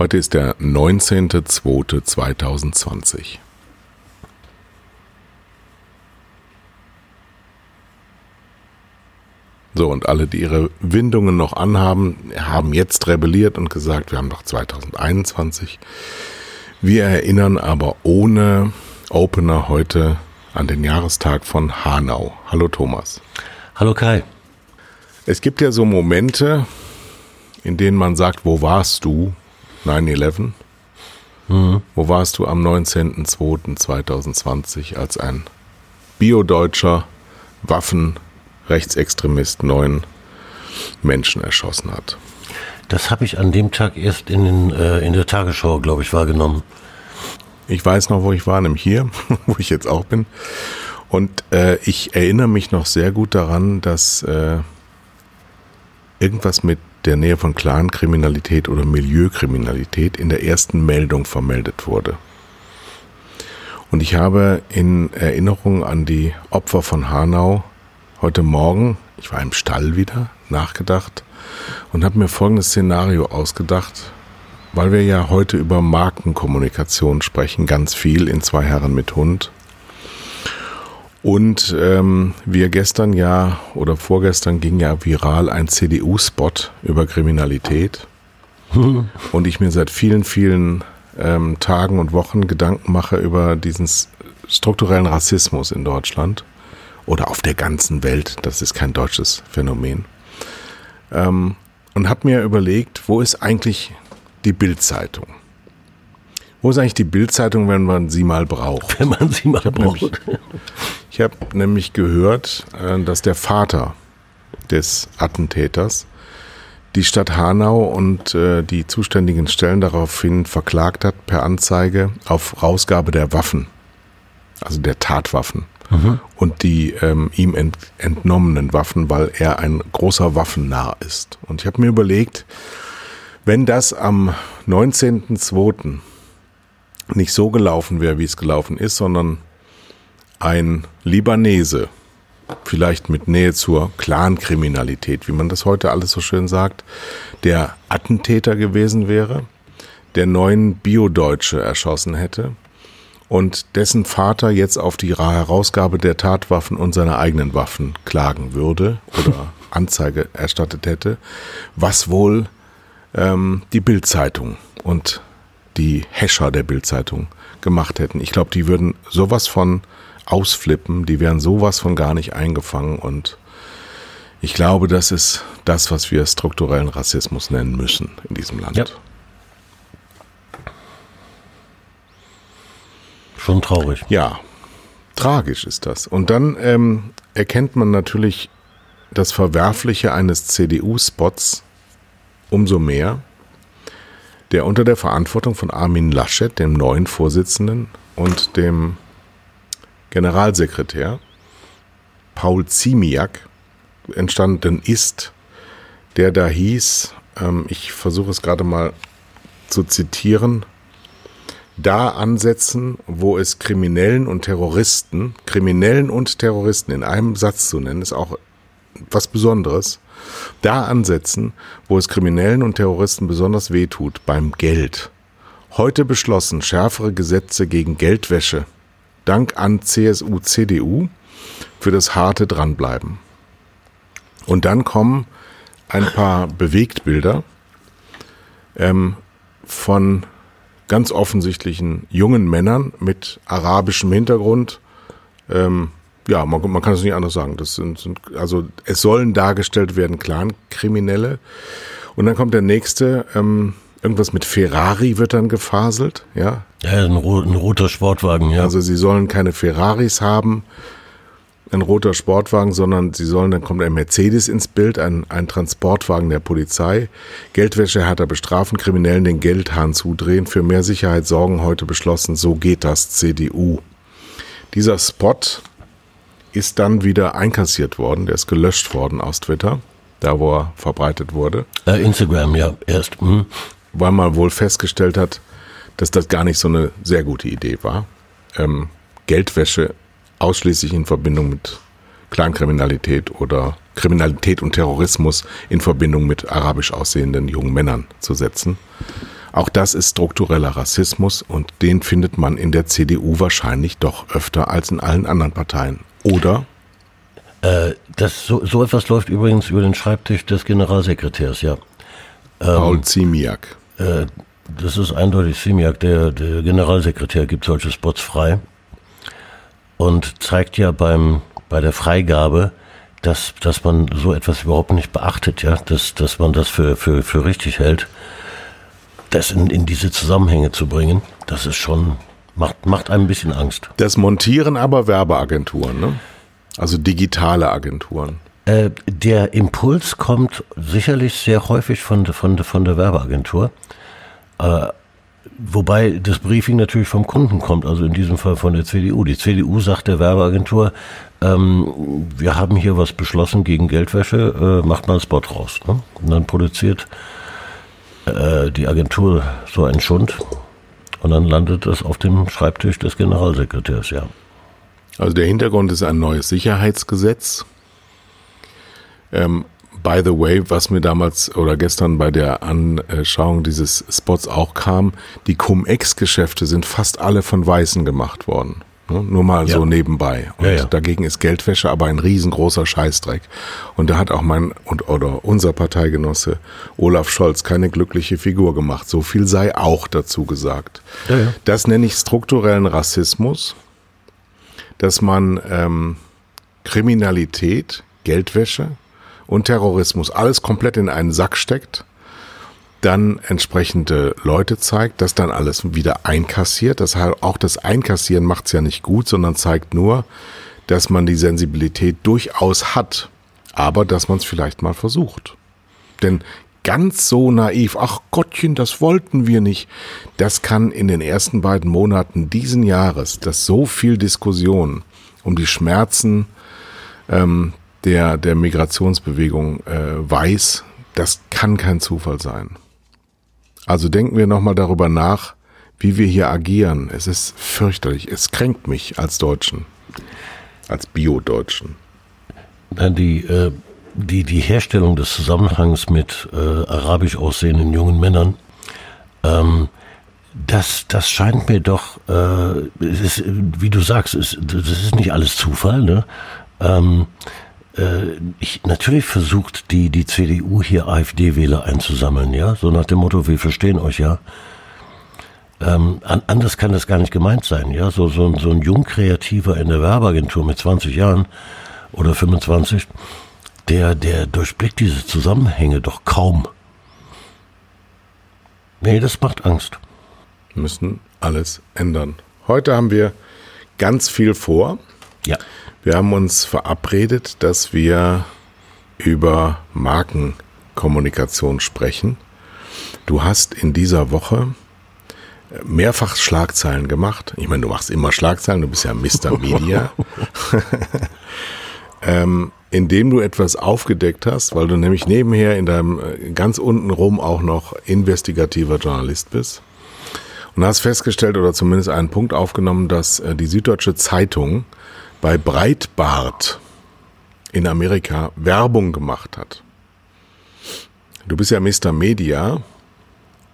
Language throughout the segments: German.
Heute ist der 19.02.2020. So, und alle, die ihre Windungen noch anhaben, haben jetzt rebelliert und gesagt, wir haben doch 2021. Wir erinnern aber ohne Opener heute an den Jahrestag von Hanau. Hallo Thomas. Hallo Kai. Es gibt ja so Momente, in denen man sagt, wo warst du? 9-11. Mhm. Wo warst du am 19.02.2020, als ein biodeutscher Waffenrechtsextremist neun Menschen erschossen hat? Das habe ich an dem Tag erst in, den, äh, in der Tagesschau, glaube ich, wahrgenommen. Ich weiß noch, wo ich war, nämlich hier, wo ich jetzt auch bin. Und äh, ich erinnere mich noch sehr gut daran, dass äh, irgendwas mit der Nähe von Clankriminalität oder Milieukriminalität in der ersten Meldung vermeldet wurde. Und ich habe in Erinnerung an die Opfer von Hanau heute Morgen, ich war im Stall wieder, nachgedacht und habe mir folgendes Szenario ausgedacht, weil wir ja heute über Markenkommunikation sprechen, ganz viel in zwei Herren mit Hund. Und ähm, wir gestern ja oder vorgestern ging ja viral ein CDU-Spot über Kriminalität. Und ich mir seit vielen, vielen ähm, Tagen und Wochen Gedanken mache über diesen strukturellen Rassismus in Deutschland oder auf der ganzen Welt. Das ist kein deutsches Phänomen. Ähm, und habe mir überlegt, wo ist eigentlich die Bildzeitung? Wo ist eigentlich die Bildzeitung, wenn man sie mal braucht? Wenn man sie mal ich braucht. Nämlich, ich habe nämlich gehört, äh, dass der Vater des Attentäters die Stadt Hanau und äh, die zuständigen Stellen daraufhin verklagt hat per Anzeige auf Rausgabe der Waffen, also der Tatwaffen mhm. und die ähm, ihm ent entnommenen Waffen, weil er ein großer Waffennarr ist. Und ich habe mir überlegt, wenn das am 19.02 nicht so gelaufen wäre, wie es gelaufen ist, sondern ein Libanese, vielleicht mit Nähe zur Clankriminalität, wie man das heute alles so schön sagt, der Attentäter gewesen wäre, der neuen Biodeutsche erschossen hätte und dessen Vater jetzt auf die Herausgabe der Tatwaffen und seiner eigenen Waffen klagen würde oder Anzeige erstattet hätte, was wohl ähm, die Bildzeitung und die Häscher der Bildzeitung gemacht hätten. Ich glaube, die würden sowas von ausflippen, die wären sowas von gar nicht eingefangen und ich glaube, das ist das, was wir strukturellen Rassismus nennen müssen in diesem Land. Ja. Schon traurig. Ja, tragisch ist das. Und dann ähm, erkennt man natürlich das Verwerfliche eines CDU-Spots umso mehr, der unter der Verantwortung von Armin Laschet, dem neuen Vorsitzenden, und dem Generalsekretär Paul Ziemiak entstanden ist, der da hieß, ähm, ich versuche es gerade mal zu zitieren, da ansetzen, wo es Kriminellen und Terroristen, Kriminellen und Terroristen in einem Satz zu nennen, ist auch was Besonderes, da ansetzen, wo es Kriminellen und Terroristen besonders wehtut, beim Geld. Heute beschlossen schärfere Gesetze gegen Geldwäsche. Dank an CSU, CDU für das harte Dranbleiben. Und dann kommen ein paar Bewegtbilder ähm, von ganz offensichtlichen jungen Männern mit arabischem Hintergrund, ähm, ja, man, man kann es nicht anders sagen. Das sind, sind, also es sollen dargestellt werden Clan-Kriminelle. Und dann kommt der nächste, ähm, irgendwas mit Ferrari wird dann gefaselt, ja. Ja, ein, ein roter Sportwagen, ja. Also sie sollen keine Ferraris haben, ein roter Sportwagen, sondern sie sollen, dann kommt ein Mercedes ins Bild, ein, ein Transportwagen der Polizei. Geldwäsche härter bestrafen, Kriminellen den Geldhahn zudrehen, für mehr Sicherheit sorgen, heute beschlossen, so geht das CDU. Dieser Spot ist dann wieder einkassiert worden. Der ist gelöscht worden aus Twitter, da wo er verbreitet wurde. Äh, Instagram, ja, erst. Mhm. Weil man wohl festgestellt hat, dass das gar nicht so eine sehr gute Idee war. Ähm, Geldwäsche ausschließlich in Verbindung mit Kleinkriminalität oder Kriminalität und Terrorismus in Verbindung mit arabisch aussehenden jungen Männern zu setzen. Auch das ist struktureller Rassismus und den findet man in der CDU wahrscheinlich doch öfter als in allen anderen Parteien. Oder? Äh, das, so, so etwas läuft übrigens über den Schreibtisch des Generalsekretärs, ja. Paul ähm, Ziemiak. Äh, das ist eindeutig Ziemiak, der, der Generalsekretär gibt solche Spots frei und zeigt ja beim, bei der Freigabe, dass, dass man so etwas überhaupt nicht beachtet, ja, dass, dass man das für, für, für richtig hält. Das in, in diese Zusammenhänge zu bringen, das ist schon, macht, macht einem ein bisschen Angst. Das montieren aber Werbeagenturen, ne? Also digitale Agenturen. Äh, der Impuls kommt sicherlich sehr häufig von, von, von der Werbeagentur. Äh, Wobei das Briefing natürlich vom Kunden kommt, also in diesem Fall von der CDU. Die CDU sagt der Werbeagentur, ähm, wir haben hier was beschlossen gegen Geldwäsche, äh, macht mal einen Spot raus. Ne? Und dann produziert äh, die Agentur so einen Schund und dann landet das auf dem Schreibtisch des Generalsekretärs, ja. Also der Hintergrund ist ein neues Sicherheitsgesetz. Ähm, by the way, was mir damals oder gestern bei der Anschauung dieses Spots auch kam, die Cum-Ex-Geschäfte sind fast alle von Weißen gemacht worden. Ne? Nur mal ja. so nebenbei. Und ja, ja. dagegen ist Geldwäsche aber ein riesengroßer Scheißdreck. Und da hat auch mein und oder unser Parteigenosse Olaf Scholz keine glückliche Figur gemacht. So viel sei auch dazu gesagt. Das nenne ich strukturellen Rassismus, dass man ähm, Kriminalität, Geldwäsche, und Terrorismus alles komplett in einen Sack steckt, dann entsprechende Leute zeigt, das dann alles wieder einkassiert. Das heißt, auch das Einkassieren macht es ja nicht gut, sondern zeigt nur, dass man die Sensibilität durchaus hat, aber dass man es vielleicht mal versucht. Denn ganz so naiv, ach Gottchen, das wollten wir nicht, das kann in den ersten beiden Monaten diesen Jahres, dass so viel Diskussion um die Schmerzen ähm, der, der Migrationsbewegung äh, weiß, das kann kein Zufall sein. Also denken wir nochmal darüber nach, wie wir hier agieren. Es ist fürchterlich. Es kränkt mich als Deutschen, als Bio-Deutschen. Die, äh, die, die Herstellung des Zusammenhangs mit äh, arabisch aussehenden jungen Männern, ähm, das, das scheint mir doch, äh, ist, wie du sagst, es, das ist nicht alles Zufall. Ne? Ähm, äh, ich, natürlich versucht die, die CDU hier AfD-Wähler einzusammeln, ja, so nach dem Motto, wir verstehen euch ja. Ähm, anders kann das gar nicht gemeint sein, ja, so, so, so ein Jungkreativer in der Werbeagentur mit 20 Jahren oder 25, der, der durchblickt diese Zusammenhänge doch kaum. Nee, das macht Angst. Wir müssen alles ändern. Heute haben wir ganz viel vor. Ja. Wir haben uns verabredet, dass wir über Markenkommunikation sprechen. Du hast in dieser Woche mehrfach Schlagzeilen gemacht. Ich meine, du machst immer Schlagzeilen, du bist ja Mr. Media. ähm, indem du etwas aufgedeckt hast, weil du nämlich nebenher in deinem äh, ganz unten rum auch noch investigativer Journalist bist. Und hast festgestellt oder zumindest einen Punkt aufgenommen, dass äh, die Süddeutsche Zeitung bei Breitbart in Amerika Werbung gemacht hat. Du bist ja Mr. Media.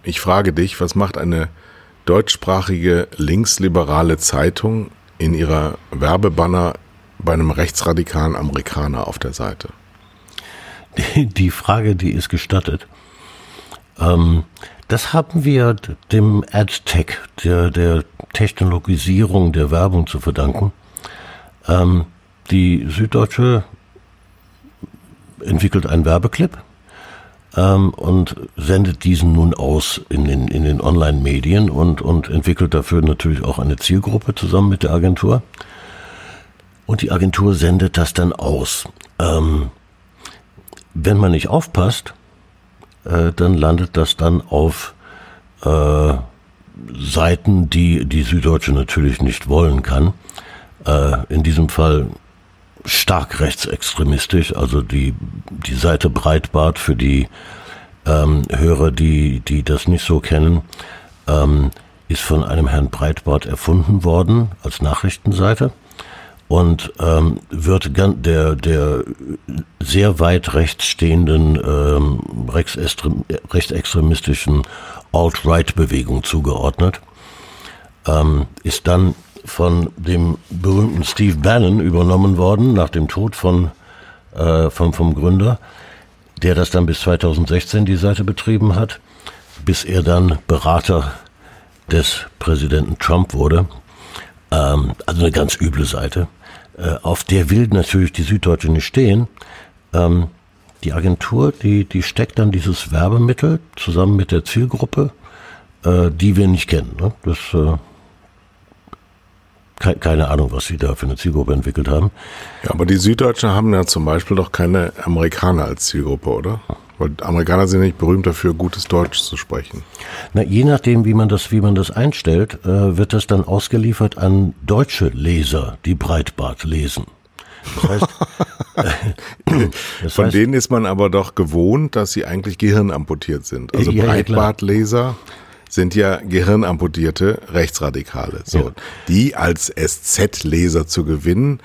Ich frage dich, was macht eine deutschsprachige linksliberale Zeitung in ihrer Werbebanner bei einem rechtsradikalen Amerikaner auf der Seite? Die Frage, die ist gestattet. Ähm, das haben wir dem AdTech, der, der Technologisierung der Werbung zu verdanken. Ähm, die Süddeutsche entwickelt einen Werbeclip ähm, und sendet diesen nun aus in den, in den Online-Medien und, und entwickelt dafür natürlich auch eine Zielgruppe zusammen mit der Agentur. Und die Agentur sendet das dann aus. Ähm, wenn man nicht aufpasst, äh, dann landet das dann auf äh, Seiten, die die Süddeutsche natürlich nicht wollen kann äh, in diesem Fall stark rechtsextremistisch, also die, die Seite Breitbart für die ähm, Hörer, die, die das nicht so kennen, ähm, ist von einem Herrn Breitbart erfunden worden als Nachrichtenseite und ähm, wird der, der sehr weit rechts stehenden ähm, rechtsextremistischen Alt-Right-Bewegung zugeordnet, ähm, ist dann von dem berühmten Steve Bannon übernommen worden, nach dem Tod von, äh, vom, vom Gründer, der das dann bis 2016 die Seite betrieben hat, bis er dann Berater des Präsidenten Trump wurde. Ähm, also eine ganz üble Seite. Äh, auf der will natürlich die Süddeutsche nicht stehen. Ähm, die Agentur, die, die steckt dann dieses Werbemittel zusammen mit der Zielgruppe, äh, die wir nicht kennen. Ne? Das äh, keine Ahnung, was sie da für eine Zielgruppe entwickelt haben. Ja, aber die Süddeutschen haben ja zum Beispiel doch keine Amerikaner als Zielgruppe, oder? Weil Amerikaner sind nicht berühmt dafür, gutes Deutsch zu sprechen. Na, je nachdem, wie man das, wie man das einstellt, äh, wird das dann ausgeliefert an deutsche Leser, die Breitbart lesen. Das heißt, das Von heißt, denen ist man aber doch gewohnt, dass sie eigentlich gehirnamputiert sind. Also ja, Breitbartleser. Ja, sind ja gehirnamputierte Rechtsradikale. So, ja. die als SZ-Leser zu gewinnen,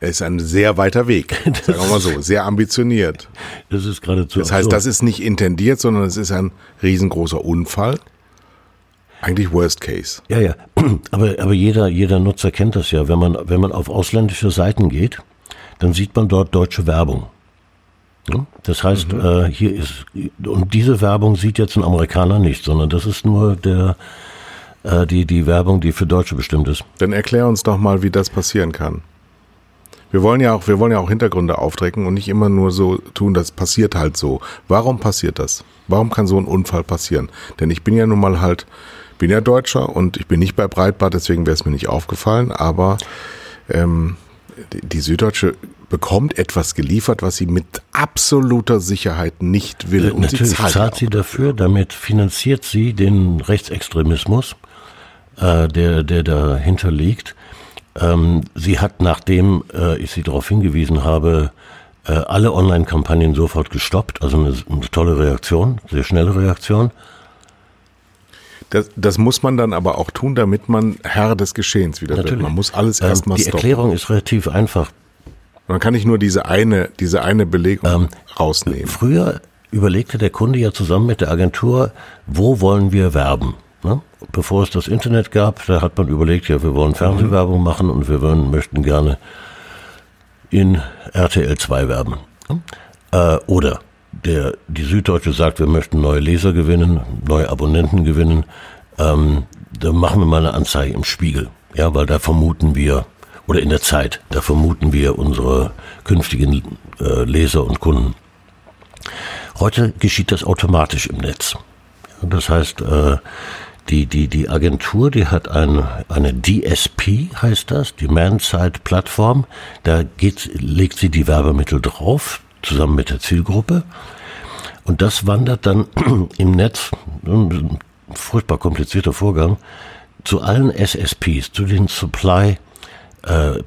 ist ein sehr weiter Weg. Sagen wir mal so, sehr ambitioniert. Das ist geradezu. Das heißt, das ist nicht intendiert, sondern es ist ein riesengroßer Unfall. Eigentlich Worst Case. Ja, ja. Aber, aber jeder, jeder Nutzer kennt das ja. Wenn man, wenn man auf ausländische Seiten geht, dann sieht man dort deutsche Werbung. Das heißt, mhm. äh, hier ist, und diese Werbung sieht jetzt ein Amerikaner nicht, sondern das ist nur der, äh, die, die Werbung, die für Deutsche bestimmt ist. Dann erklär uns doch mal, wie das passieren kann. Wir wollen ja auch, wir wollen ja auch Hintergründe aufdecken und nicht immer nur so tun, das passiert halt so. Warum passiert das? Warum kann so ein Unfall passieren? Denn ich bin ja nun mal halt, bin ja Deutscher und ich bin nicht bei Breitbart, deswegen wäre es mir nicht aufgefallen, aber ähm, die Süddeutsche bekommt etwas geliefert, was sie mit absoluter Sicherheit nicht will. Und Natürlich sie zahlt, zahlt sie dafür, damit finanziert sie den Rechtsextremismus, äh, der, der dahinter liegt. Ähm, sie hat, nachdem äh, ich sie darauf hingewiesen habe, äh, alle Online-Kampagnen sofort gestoppt. Also eine, eine tolle Reaktion, sehr schnelle Reaktion. Das, das, muss man dann aber auch tun, damit man Herr des Geschehens wieder Natürlich. wird. Man muss alles ähm, erstmal stoppen. Die Erklärung ist relativ einfach. Man kann nicht nur diese eine, diese eine Belegung ähm, rausnehmen. Früher überlegte der Kunde ja zusammen mit der Agentur, wo wollen wir werben? Ne? Bevor es das Internet gab, da hat man überlegt, ja, wir wollen Fernsehwerbung mhm. machen und wir wollen, möchten gerne in RTL 2 werben. Ne? Äh, oder der, die Süddeutsche sagt, wir möchten neue Leser gewinnen, neue Abonnenten gewinnen. Ähm, da machen wir mal eine Anzeige im Spiegel. Ja, weil da vermuten wir oder in der Zeit. Da vermuten wir unsere künftigen äh, Leser und Kunden. Heute geschieht das automatisch im Netz. Das heißt, äh, die, die, die Agentur, die hat ein, eine DSP, heißt das, Demand-Side-Plattform. Da geht, legt sie die Werbemittel drauf, zusammen mit der Zielgruppe. Und das wandert dann im Netz, furchtbar komplizierter Vorgang, zu allen SSPs, zu den Supply äh,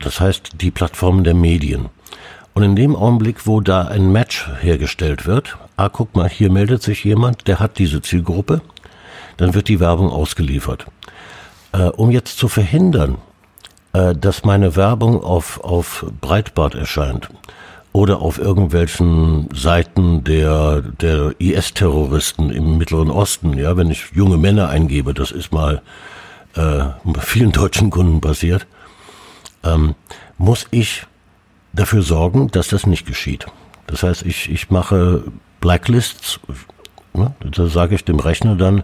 das heißt die Plattformen der Medien. Und in dem Augenblick, wo da ein Match hergestellt wird, ah, guck mal, hier meldet sich jemand, der hat diese Zielgruppe, dann wird die Werbung ausgeliefert. Äh, um jetzt zu verhindern, äh, dass meine Werbung auf, auf Breitbart erscheint oder auf irgendwelchen Seiten der, der IS-Terroristen im Mittleren Osten, ja, wenn ich junge Männer eingebe, das ist mal äh, vielen deutschen Kunden passiert, ähm, muss ich dafür sorgen, dass das nicht geschieht. Das heißt, ich, ich mache Blacklists, ne, da sage ich dem Rechner dann,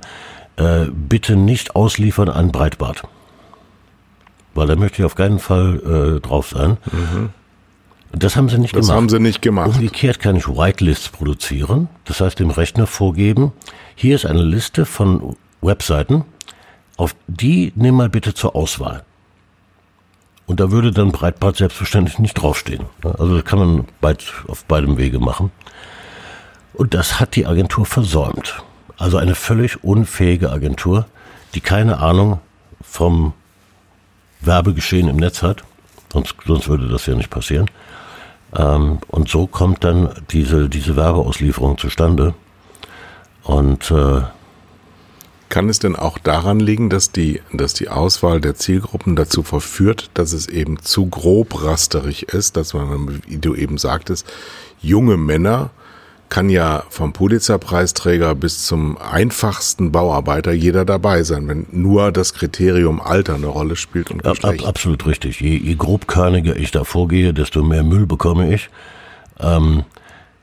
äh, bitte nicht ausliefern an Breitbart. Weil da möchte ich auf keinen Fall äh, drauf sein. Mhm. Das haben sie nicht das gemacht. Das haben sie nicht gemacht. Umgekehrt kann ich Whitelists produzieren. Das heißt, dem Rechner vorgeben, hier ist eine Liste von Webseiten, auf die nimm mal bitte zur Auswahl. Und da würde dann Breitbart selbstverständlich nicht draufstehen. Also das kann man beid, auf beidem Wege machen. Und das hat die Agentur versäumt. Also eine völlig unfähige Agentur, die keine Ahnung vom Werbegeschehen im Netz hat. Sonst, sonst würde das ja nicht passieren. Ähm, und so kommt dann diese, diese Werbeauslieferung zustande. Und äh, kann es denn auch daran liegen, dass die, dass die Auswahl der Zielgruppen dazu verführt, dass es eben zu grob rasterig ist, dass man, wie du eben sagtest, junge Männer kann ja vom Pulitzer-Preisträger bis zum einfachsten Bauarbeiter jeder dabei sein, wenn nur das Kriterium Alter eine Rolle spielt und Geschlecht. Ab, absolut richtig. Je, je grobkörniger ich da vorgehe, desto mehr Müll bekomme ich. Ähm,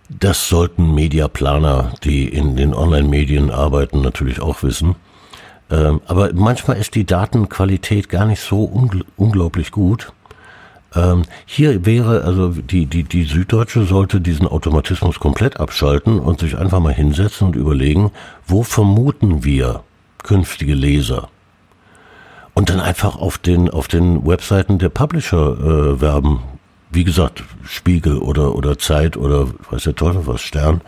das sollten Mediaplaner, die in den Online-Medien arbeiten, natürlich auch wissen. Ähm, aber manchmal ist die Datenqualität gar nicht so ungl unglaublich gut. Ähm, hier wäre, also die, die, die Süddeutsche sollte diesen Automatismus komplett abschalten und sich einfach mal hinsetzen und überlegen, wo vermuten wir künftige Leser? Und dann einfach auf den, auf den Webseiten der Publisher äh, werben. Wie gesagt, Spiegel oder, oder Zeit oder weiß der Teufel was, Stern.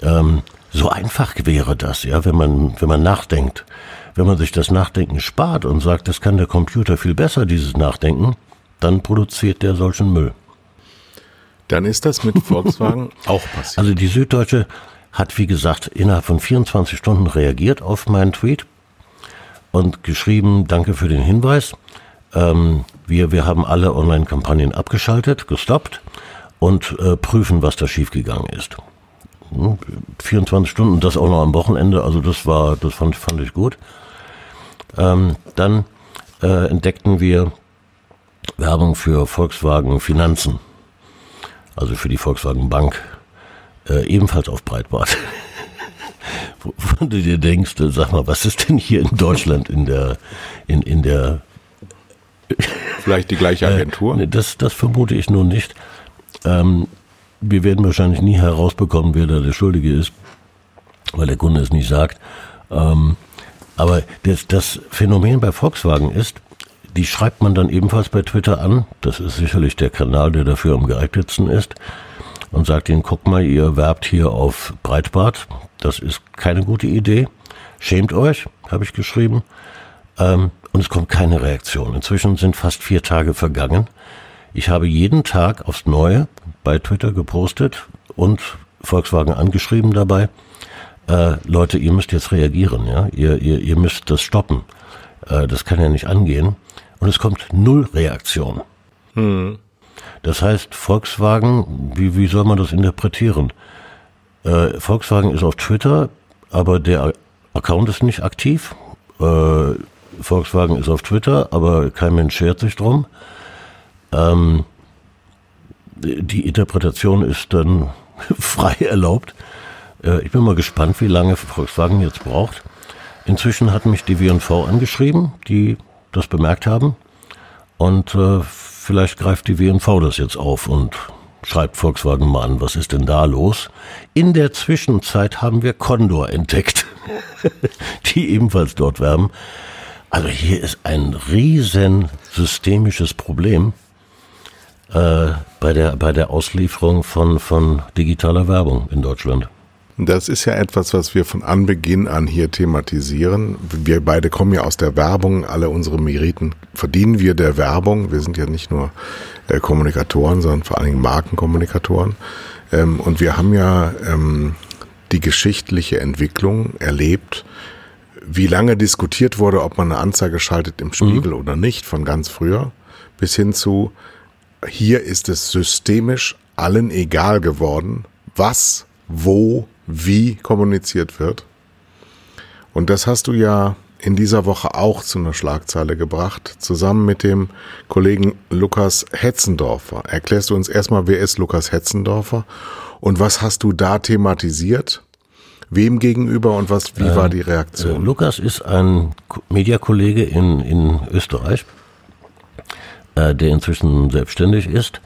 Ähm, so einfach wäre das, ja, wenn man, wenn man nachdenkt. Wenn man sich das Nachdenken spart und sagt, das kann der Computer viel besser, dieses Nachdenken, dann produziert der solchen Müll. Dann ist das mit Volkswagen auch passiert. Also die Süddeutsche hat, wie gesagt, innerhalb von 24 Stunden reagiert auf meinen Tweet und geschrieben, danke für den Hinweis. Ähm, wir, wir haben alle Online-Kampagnen abgeschaltet, gestoppt und äh, prüfen, was da schiefgegangen ist. Hm, 24 Stunden, das auch noch am Wochenende, also das war, das fand, fand ich gut. Ähm, dann äh, entdeckten wir Werbung für Volkswagen Finanzen, also für die Volkswagen Bank, äh, ebenfalls auf Breitbart. Wo du dir denkst, äh, sag mal, was ist denn hier in Deutschland in der, in, in der Vielleicht die gleiche äh, Agentur? Äh, das, das vermute ich nun nicht. Ähm, wir werden wahrscheinlich nie herausbekommen, wer da der Schuldige ist, weil der Kunde es nicht sagt. Ähm, aber das, das Phänomen bei Volkswagen ist, die schreibt man dann ebenfalls bei Twitter an. Das ist sicherlich der Kanal, der dafür am geeignetsten ist. Und sagt ihnen, guck mal, ihr werbt hier auf Breitbart. Das ist keine gute Idee. Schämt euch, habe ich geschrieben. Ähm, und es kommt keine Reaktion. Inzwischen sind fast vier Tage vergangen. Ich habe jeden Tag aufs Neue bei Twitter gepostet und Volkswagen angeschrieben dabei. Äh, Leute, ihr müsst jetzt reagieren, ja. Ihr, ihr, ihr müsst das stoppen. Äh, das kann ja nicht angehen und es kommt null Reaktion. Hm. Das heißt, Volkswagen, wie, wie soll man das interpretieren? Äh, Volkswagen ist auf Twitter, aber der Account ist nicht aktiv. Äh, Volkswagen ist auf Twitter, aber kein Mensch schert sich drum. Ähm, die Interpretation ist dann frei erlaubt. Äh, ich bin mal gespannt, wie lange Volkswagen jetzt braucht. Inzwischen hat mich die W&V angeschrieben, die das bemerkt haben. Und äh, vielleicht greift die WNV das jetzt auf und schreibt Volkswagen mal an, was ist denn da los? In der Zwischenzeit haben wir Condor entdeckt, die ebenfalls dort werben. Also hier ist ein riesen systemisches Problem äh, bei, der, bei der Auslieferung von, von digitaler Werbung in Deutschland. Das ist ja etwas, was wir von Anbeginn an hier thematisieren. Wir beide kommen ja aus der Werbung, alle unsere Meriten verdienen wir der Werbung. Wir sind ja nicht nur äh, Kommunikatoren, sondern vor allen Dingen Markenkommunikatoren. Ähm, und wir haben ja ähm, die geschichtliche Entwicklung erlebt, wie lange diskutiert wurde, ob man eine Anzeige schaltet im Spiegel mhm. oder nicht, von ganz früher bis hin zu, hier ist es systemisch allen egal geworden, was, wo, wie kommuniziert wird. Und das hast du ja in dieser Woche auch zu einer Schlagzeile gebracht, zusammen mit dem Kollegen Lukas Hetzendorfer. Erklärst du uns erstmal, wer ist Lukas Hetzendorfer und was hast du da thematisiert? Wem gegenüber und was, wie äh, war die Reaktion? Äh, Lukas ist ein Mediakollege in, in Österreich, äh, der inzwischen selbstständig ist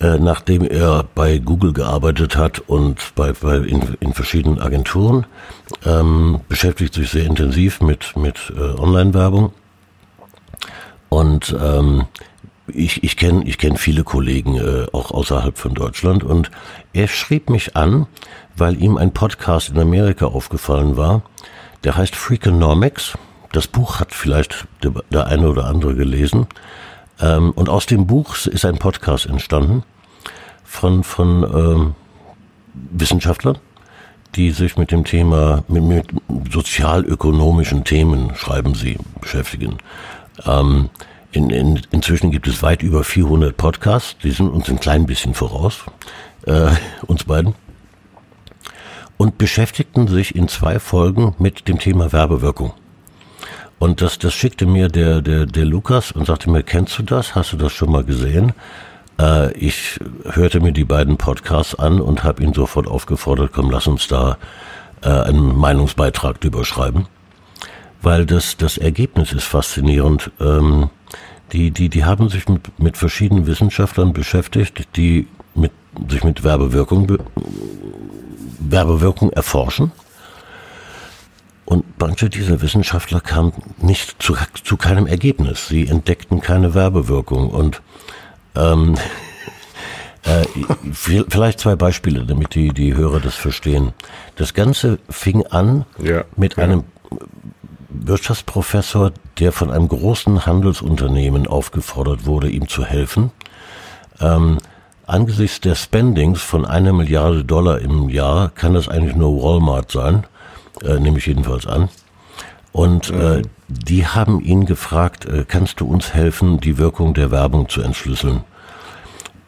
äh, nachdem er bei Google gearbeitet hat und bei, bei in, in verschiedenen Agenturen, ähm, beschäftigt sich sehr intensiv mit, mit äh, Online-Werbung. Und ähm, ich, ich kenne ich kenn viele Kollegen äh, auch außerhalb von Deutschland und er schrieb mich an, weil ihm ein Podcast in Amerika aufgefallen war, der heißt Freakonomics. Das Buch hat vielleicht der, der eine oder andere gelesen. Ähm, und aus dem Buch ist ein Podcast entstanden von, von ähm, Wissenschaftlern, die sich mit dem Thema, mit, mit sozialökonomischen Themen, schreiben sie, beschäftigen. Ähm, in, in, inzwischen gibt es weit über 400 Podcasts, die sind uns ein klein bisschen voraus, äh, uns beiden. und beschäftigten sich in zwei Folgen mit dem Thema Werbewirkung. Und das, das schickte mir der, der, der Lukas und sagte mir, kennst du das? Hast du das schon mal gesehen? Äh, ich hörte mir die beiden Podcasts an und habe ihn sofort aufgefordert, komm, lass uns da äh, einen Meinungsbeitrag drüber schreiben. Weil das, das Ergebnis ist faszinierend. Ähm, die, die, die haben sich mit, mit verschiedenen Wissenschaftlern beschäftigt, die mit, sich mit Werbewirkung, Werbewirkung erforschen. Und manche dieser Wissenschaftler kamen nicht zu, zu keinem Ergebnis. Sie entdeckten keine Werbewirkung. Und ähm, äh, vielleicht zwei Beispiele, damit die, die Hörer das verstehen. Das Ganze fing an ja, mit ja. einem Wirtschaftsprofessor, der von einem großen Handelsunternehmen aufgefordert wurde, ihm zu helfen. Ähm, angesichts der Spendings von einer Milliarde Dollar im Jahr kann das eigentlich nur Walmart sein, äh, nehme ich jedenfalls an. Und äh, mhm. die haben ihn gefragt, äh, kannst du uns helfen, die Wirkung der Werbung zu entschlüsseln?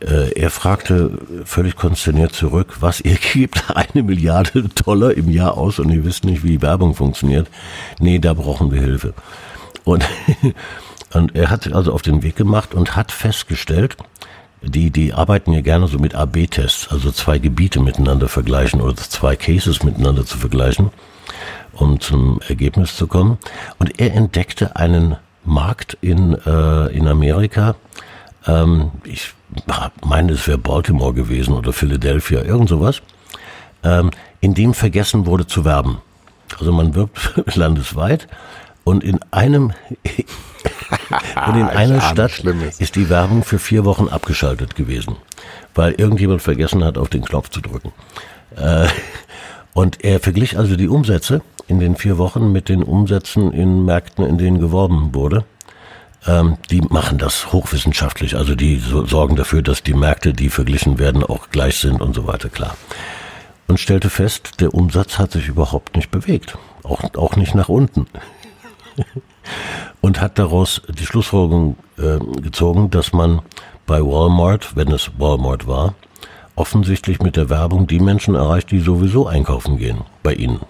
Äh, er fragte völlig konsterniert zurück, was ihr gebt eine Milliarde Dollar im Jahr aus und ihr wisst nicht, wie Werbung funktioniert. Nee, da brauchen wir Hilfe. Und, und er hat sich also auf den Weg gemacht und hat festgestellt, die, die arbeiten ja gerne so mit AB-Tests, also zwei Gebiete miteinander vergleichen oder zwei Cases miteinander zu vergleichen um zum Ergebnis zu kommen. Und er entdeckte einen Markt in, äh, in Amerika. Ähm, ich meine, es wäre Baltimore gewesen oder Philadelphia, irgend sowas, ähm, in dem vergessen wurde zu werben. Also man wirbt landesweit und in einem und in einer Stadt ist die Werbung für vier Wochen abgeschaltet gewesen, weil irgendjemand vergessen hat, auf den Knopf zu drücken. Äh, und er verglich also die Umsätze in den vier Wochen mit den Umsätzen in Märkten, in denen geworben wurde. Ähm, die machen das hochwissenschaftlich, also die so, sorgen dafür, dass die Märkte, die verglichen werden, auch gleich sind und so weiter, klar. Und stellte fest, der Umsatz hat sich überhaupt nicht bewegt, auch, auch nicht nach unten. und hat daraus die Schlussfolgerung äh, gezogen, dass man bei Walmart, wenn es Walmart war, offensichtlich mit der Werbung die Menschen erreicht, die sowieso einkaufen gehen bei ihnen.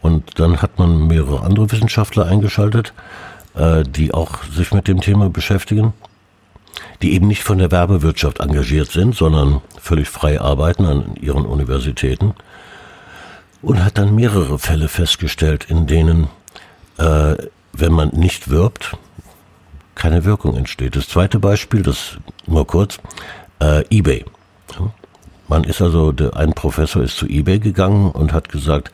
Und dann hat man mehrere andere Wissenschaftler eingeschaltet, äh, die auch sich mit dem Thema beschäftigen, die eben nicht von der Werbewirtschaft engagiert sind, sondern völlig frei arbeiten an ihren Universitäten. Und hat dann mehrere Fälle festgestellt, in denen, äh, wenn man nicht wirbt, keine Wirkung entsteht. Das zweite Beispiel, das nur kurz, äh, eBay. Man ist also, ein Professor ist zu eBay gegangen und hat gesagt,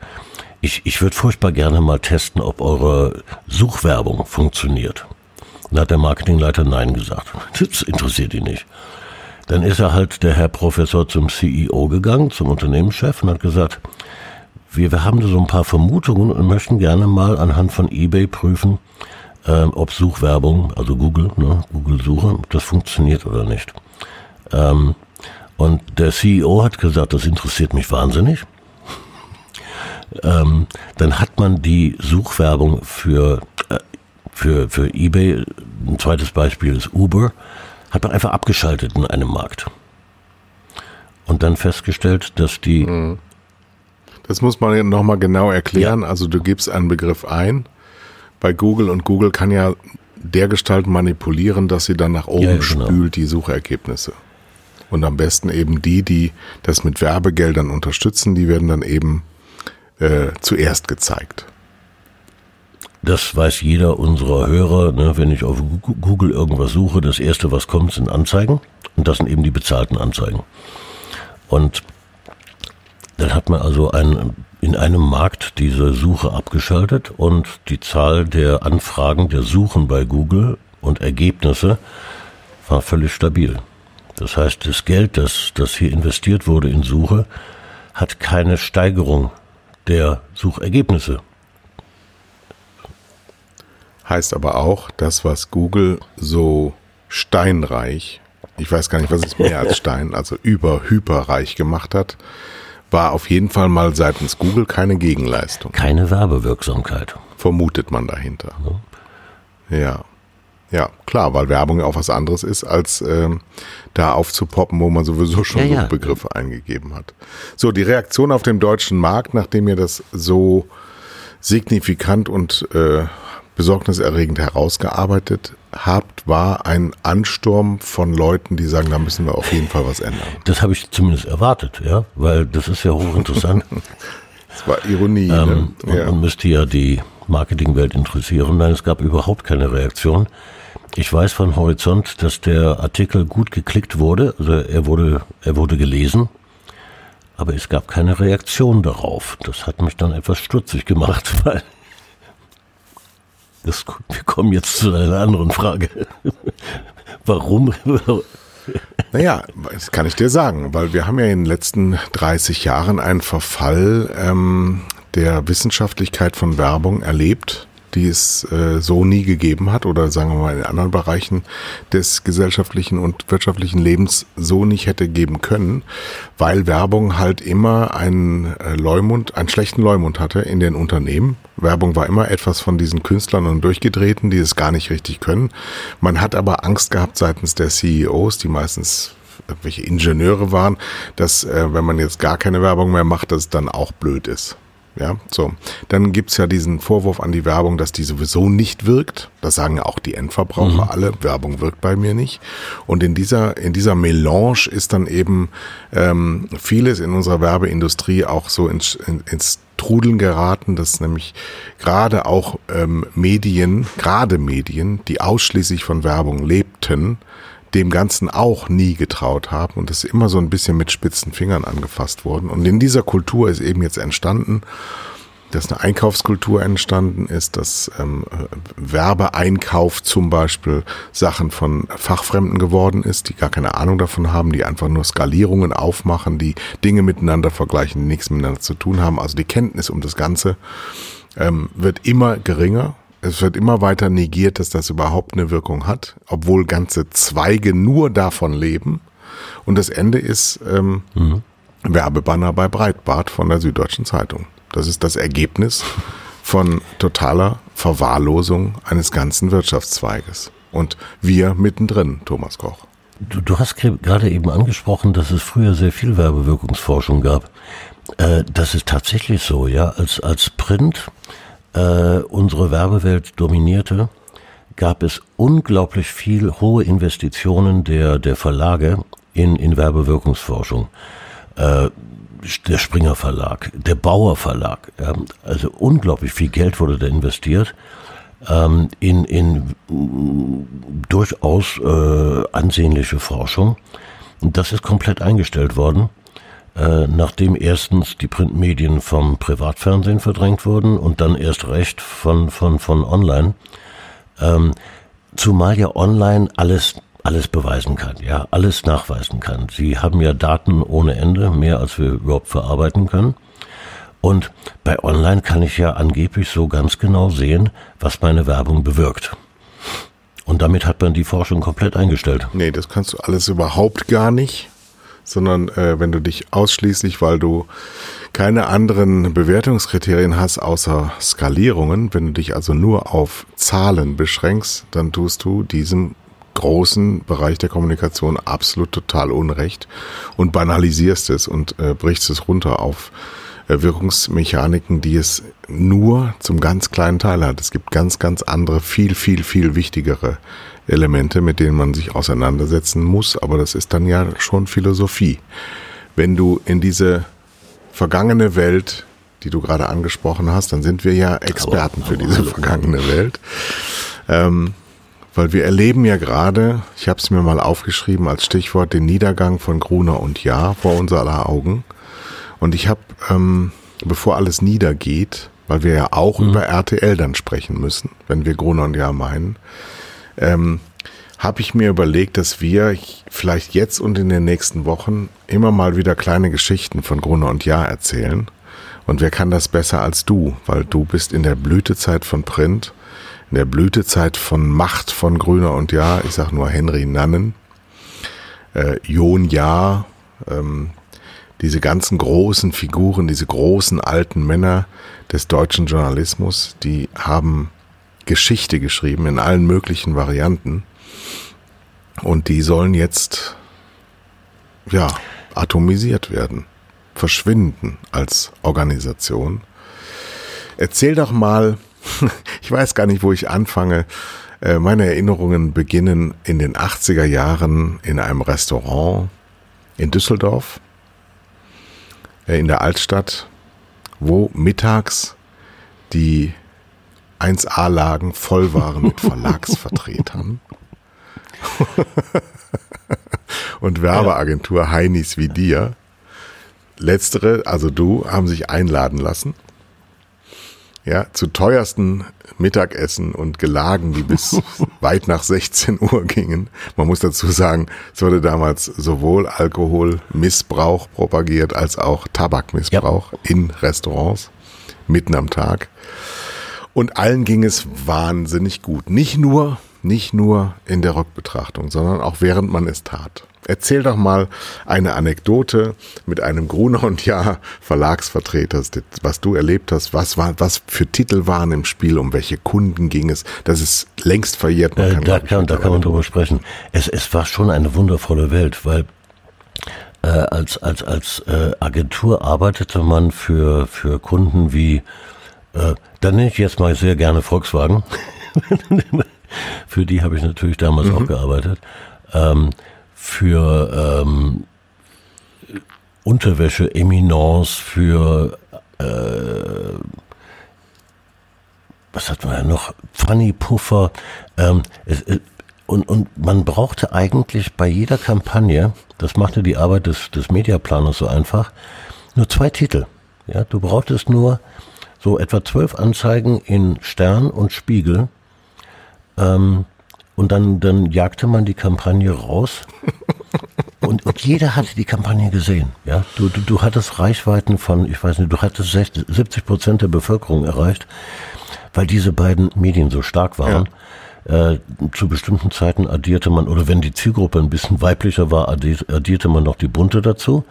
ich, ich würde furchtbar gerne mal testen, ob eure Suchwerbung funktioniert. Dann hat der Marketingleiter Nein gesagt. Das interessiert ihn nicht. Dann ist er halt der Herr Professor zum CEO gegangen, zum Unternehmenschef und hat gesagt, wir, wir haben da so ein paar Vermutungen und möchten gerne mal anhand von eBay prüfen, äh, ob Suchwerbung, also Google, ne, Google-Suche, ob das funktioniert oder nicht. Ähm, und der CEO hat gesagt, das interessiert mich wahnsinnig ähm, dann hat man die Suchwerbung für, äh, für, für eBay, ein zweites Beispiel ist Uber, hat man einfach abgeschaltet in einem Markt. Und dann festgestellt, dass die. Mhm. Das muss man nochmal genau erklären. Ja. Also du gibst einen Begriff ein bei Google und Google kann ja dergestalt manipulieren, dass sie dann nach oben ja, ja, genau. spült die Suchergebnisse. Und am besten eben die, die das mit Werbegeldern unterstützen, die werden dann eben äh, zuerst gezeigt. Das weiß jeder unserer Hörer. Ne? Wenn ich auf Google irgendwas suche, das erste, was kommt, sind Anzeigen. Und das sind eben die bezahlten Anzeigen. Und dann hat man also ein, in einem Markt diese Suche abgeschaltet und die Zahl der Anfragen, der Suchen bei Google und Ergebnisse war völlig stabil. Das heißt, das Geld, das, das hier investiert wurde in Suche, hat keine Steigerung der Suchergebnisse. Heißt aber auch, das, was Google so steinreich, ich weiß gar nicht, was ist mehr als Stein, also über hyperreich gemacht hat, war auf jeden Fall mal seitens Google keine Gegenleistung. Keine Werbewirksamkeit. Vermutet man dahinter. Ja. ja. Ja, klar, weil Werbung ja auch was anderes ist, als ähm, da aufzupoppen, wo man sowieso schon Ja, ja. Begriffe eingegeben hat. So, die Reaktion auf dem deutschen Markt, nachdem ihr das so signifikant und äh, besorgniserregend herausgearbeitet habt, war ein Ansturm von Leuten, die sagen, da müssen wir auf jeden Fall was ändern. Das habe ich zumindest erwartet, ja, weil das ist ja hochinteressant Das war Ironie. ähm, ne? und, ja. und müsste ja die Marketingwelt interessieren. Nein, es gab überhaupt keine Reaktion. Ich weiß von Horizont, dass der Artikel gut geklickt wurde, also er wurde, er wurde gelesen, aber es gab keine Reaktion darauf. Das hat mich dann etwas stutzig gemacht, weil das, wir kommen jetzt zu einer anderen Frage. Warum? Naja, das kann ich dir sagen, weil wir haben ja in den letzten 30 Jahren einen Verfall ähm, der Wissenschaftlichkeit von Werbung erlebt, die es äh, so nie gegeben hat oder sagen wir mal in anderen Bereichen des gesellschaftlichen und wirtschaftlichen Lebens so nicht hätte geben können, weil Werbung halt immer einen äh, Leumund, einen schlechten Leumund hatte in den Unternehmen. Werbung war immer etwas von diesen Künstlern und Durchgedrehten, die es gar nicht richtig können. Man hat aber Angst gehabt seitens der CEOs, die meistens irgendwelche Ingenieure waren, dass äh, wenn man jetzt gar keine Werbung mehr macht, dass es dann auch blöd ist. Ja, so. Dann gibt's ja diesen Vorwurf an die Werbung, dass die sowieso nicht wirkt. Das sagen ja auch die Endverbraucher alle. Werbung wirkt bei mir nicht. Und in dieser, in dieser Melange ist dann eben ähm, vieles in unserer Werbeindustrie auch so ins, in, ins Trudeln geraten, dass nämlich gerade auch ähm, Medien, gerade Medien, die ausschließlich von Werbung lebten, dem Ganzen auch nie getraut haben und das immer so ein bisschen mit spitzen Fingern angefasst wurden. Und in dieser Kultur ist eben jetzt entstanden, dass eine Einkaufskultur entstanden ist, dass ähm, Werbeeinkauf zum Beispiel Sachen von Fachfremden geworden ist, die gar keine Ahnung davon haben, die einfach nur Skalierungen aufmachen, die Dinge miteinander vergleichen, die nichts miteinander zu tun haben. Also die Kenntnis um das Ganze ähm, wird immer geringer. Es wird immer weiter negiert, dass das überhaupt eine Wirkung hat, obwohl ganze Zweige nur davon leben. Und das Ende ist ähm, Werbebanner bei Breitbart von der Süddeutschen Zeitung. Das ist das Ergebnis von totaler Verwahrlosung eines ganzen Wirtschaftszweiges. Und wir mittendrin, Thomas Koch. Du, du hast gerade eben angesprochen, dass es früher sehr viel Werbewirkungsforschung gab. Äh, das ist tatsächlich so, ja. Als, als Print äh, unsere Werbewelt dominierte, gab es unglaublich viel hohe Investitionen der, der Verlage in, in Werbewirkungsforschung. Äh, der Springer Verlag, der Bauer Verlag, ja, also unglaublich viel Geld wurde da investiert ähm, in, in mm, durchaus äh, ansehnliche Forschung. Das ist komplett eingestellt worden, äh, nachdem erstens die Printmedien vom Privatfernsehen verdrängt wurden und dann erst recht von, von, von online. Ähm, zumal ja online alles alles beweisen kann, ja, alles nachweisen kann. Sie haben ja Daten ohne Ende, mehr als wir überhaupt verarbeiten können. Und bei Online kann ich ja angeblich so ganz genau sehen, was meine Werbung bewirkt. Und damit hat man die Forschung komplett eingestellt. Nee, das kannst du alles überhaupt gar nicht, sondern äh, wenn du dich ausschließlich, weil du keine anderen Bewertungskriterien hast außer Skalierungen, wenn du dich also nur auf Zahlen beschränkst, dann tust du diesem großen Bereich der Kommunikation absolut total Unrecht und banalisierst es und äh, brichst es runter auf äh, Wirkungsmechaniken, die es nur zum ganz kleinen Teil hat. Es gibt ganz, ganz andere, viel, viel, viel wichtigere Elemente, mit denen man sich auseinandersetzen muss, aber das ist dann ja schon Philosophie. Wenn du in diese vergangene Welt, die du gerade angesprochen hast, dann sind wir ja Experten für diese vergangene Welt. Ähm, weil wir erleben ja gerade, ich habe es mir mal aufgeschrieben als Stichwort, den Niedergang von Gruner und Jahr vor unser aller Augen. Und ich habe, ähm, bevor alles niedergeht, weil wir ja auch über RTL dann sprechen müssen, wenn wir Gruner und Jahr meinen, ähm, habe ich mir überlegt, dass wir vielleicht jetzt und in den nächsten Wochen immer mal wieder kleine Geschichten von Gruner und Jahr erzählen. Und wer kann das besser als du? Weil du bist in der Blütezeit von Print, in der Blütezeit von Macht von Grüner und Jahr. Ich sag nur Henry Nannen, äh, Jon Jahr, ähm, diese ganzen großen Figuren, diese großen alten Männer des deutschen Journalismus, die haben Geschichte geschrieben in allen möglichen Varianten. Und die sollen jetzt, ja, atomisiert werden, verschwinden als Organisation. Erzähl doch mal, ich weiß gar nicht, wo ich anfange. Äh, meine Erinnerungen beginnen in den 80er Jahren in einem Restaurant in Düsseldorf, äh, in der Altstadt, wo mittags die 1A-Lagen voll waren mit Verlagsvertretern. und Werbeagentur Heinis wie dir. Letztere, also du, haben sich einladen lassen. Ja, zu teuersten Mittagessen und Gelagen, die bis weit nach 16 Uhr gingen. Man muss dazu sagen, es wurde damals sowohl Alkoholmissbrauch propagiert als auch Tabakmissbrauch ja. in Restaurants mitten am Tag. Und allen ging es wahnsinnig gut. Nicht nur, nicht nur in der Rückbetrachtung, sondern auch während man es tat. Erzähl doch mal eine Anekdote mit einem Gruner und Jahr Verlagsvertreter, was du erlebt hast. Was war, was für Titel waren im Spiel? Um welche Kunden ging es? Das ist längst verjährt. Man äh, kann, da, kann, da kann man drüber sprechen. Es, es war schon eine wundervolle Welt, weil äh, als, als, als äh, Agentur arbeitete man für, für Kunden wie, äh, dann nenne ich jetzt mal sehr gerne Volkswagen. für die habe ich natürlich damals mhm. auch gearbeitet. Ähm, für ähm, Unterwäsche, Eminence, für äh, was hat man ja noch? Funny Puffer. Ähm, es, es, und, und man brauchte eigentlich bei jeder Kampagne, das machte die Arbeit des, des Mediaplaners so einfach, nur zwei Titel. Ja, du brauchtest nur so etwa zwölf Anzeigen in Stern und Spiegel. Ähm, und dann, dann jagte man die Kampagne raus. Und, und jeder hatte die Kampagne gesehen. Ja, du, du, du hattest Reichweiten von, ich weiß nicht, du hattest 60, 70 Prozent der Bevölkerung erreicht, weil diese beiden Medien so stark waren. Ja. Äh, zu bestimmten Zeiten addierte man, oder wenn die Zielgruppe ein bisschen weiblicher war, addierte man noch die bunte dazu.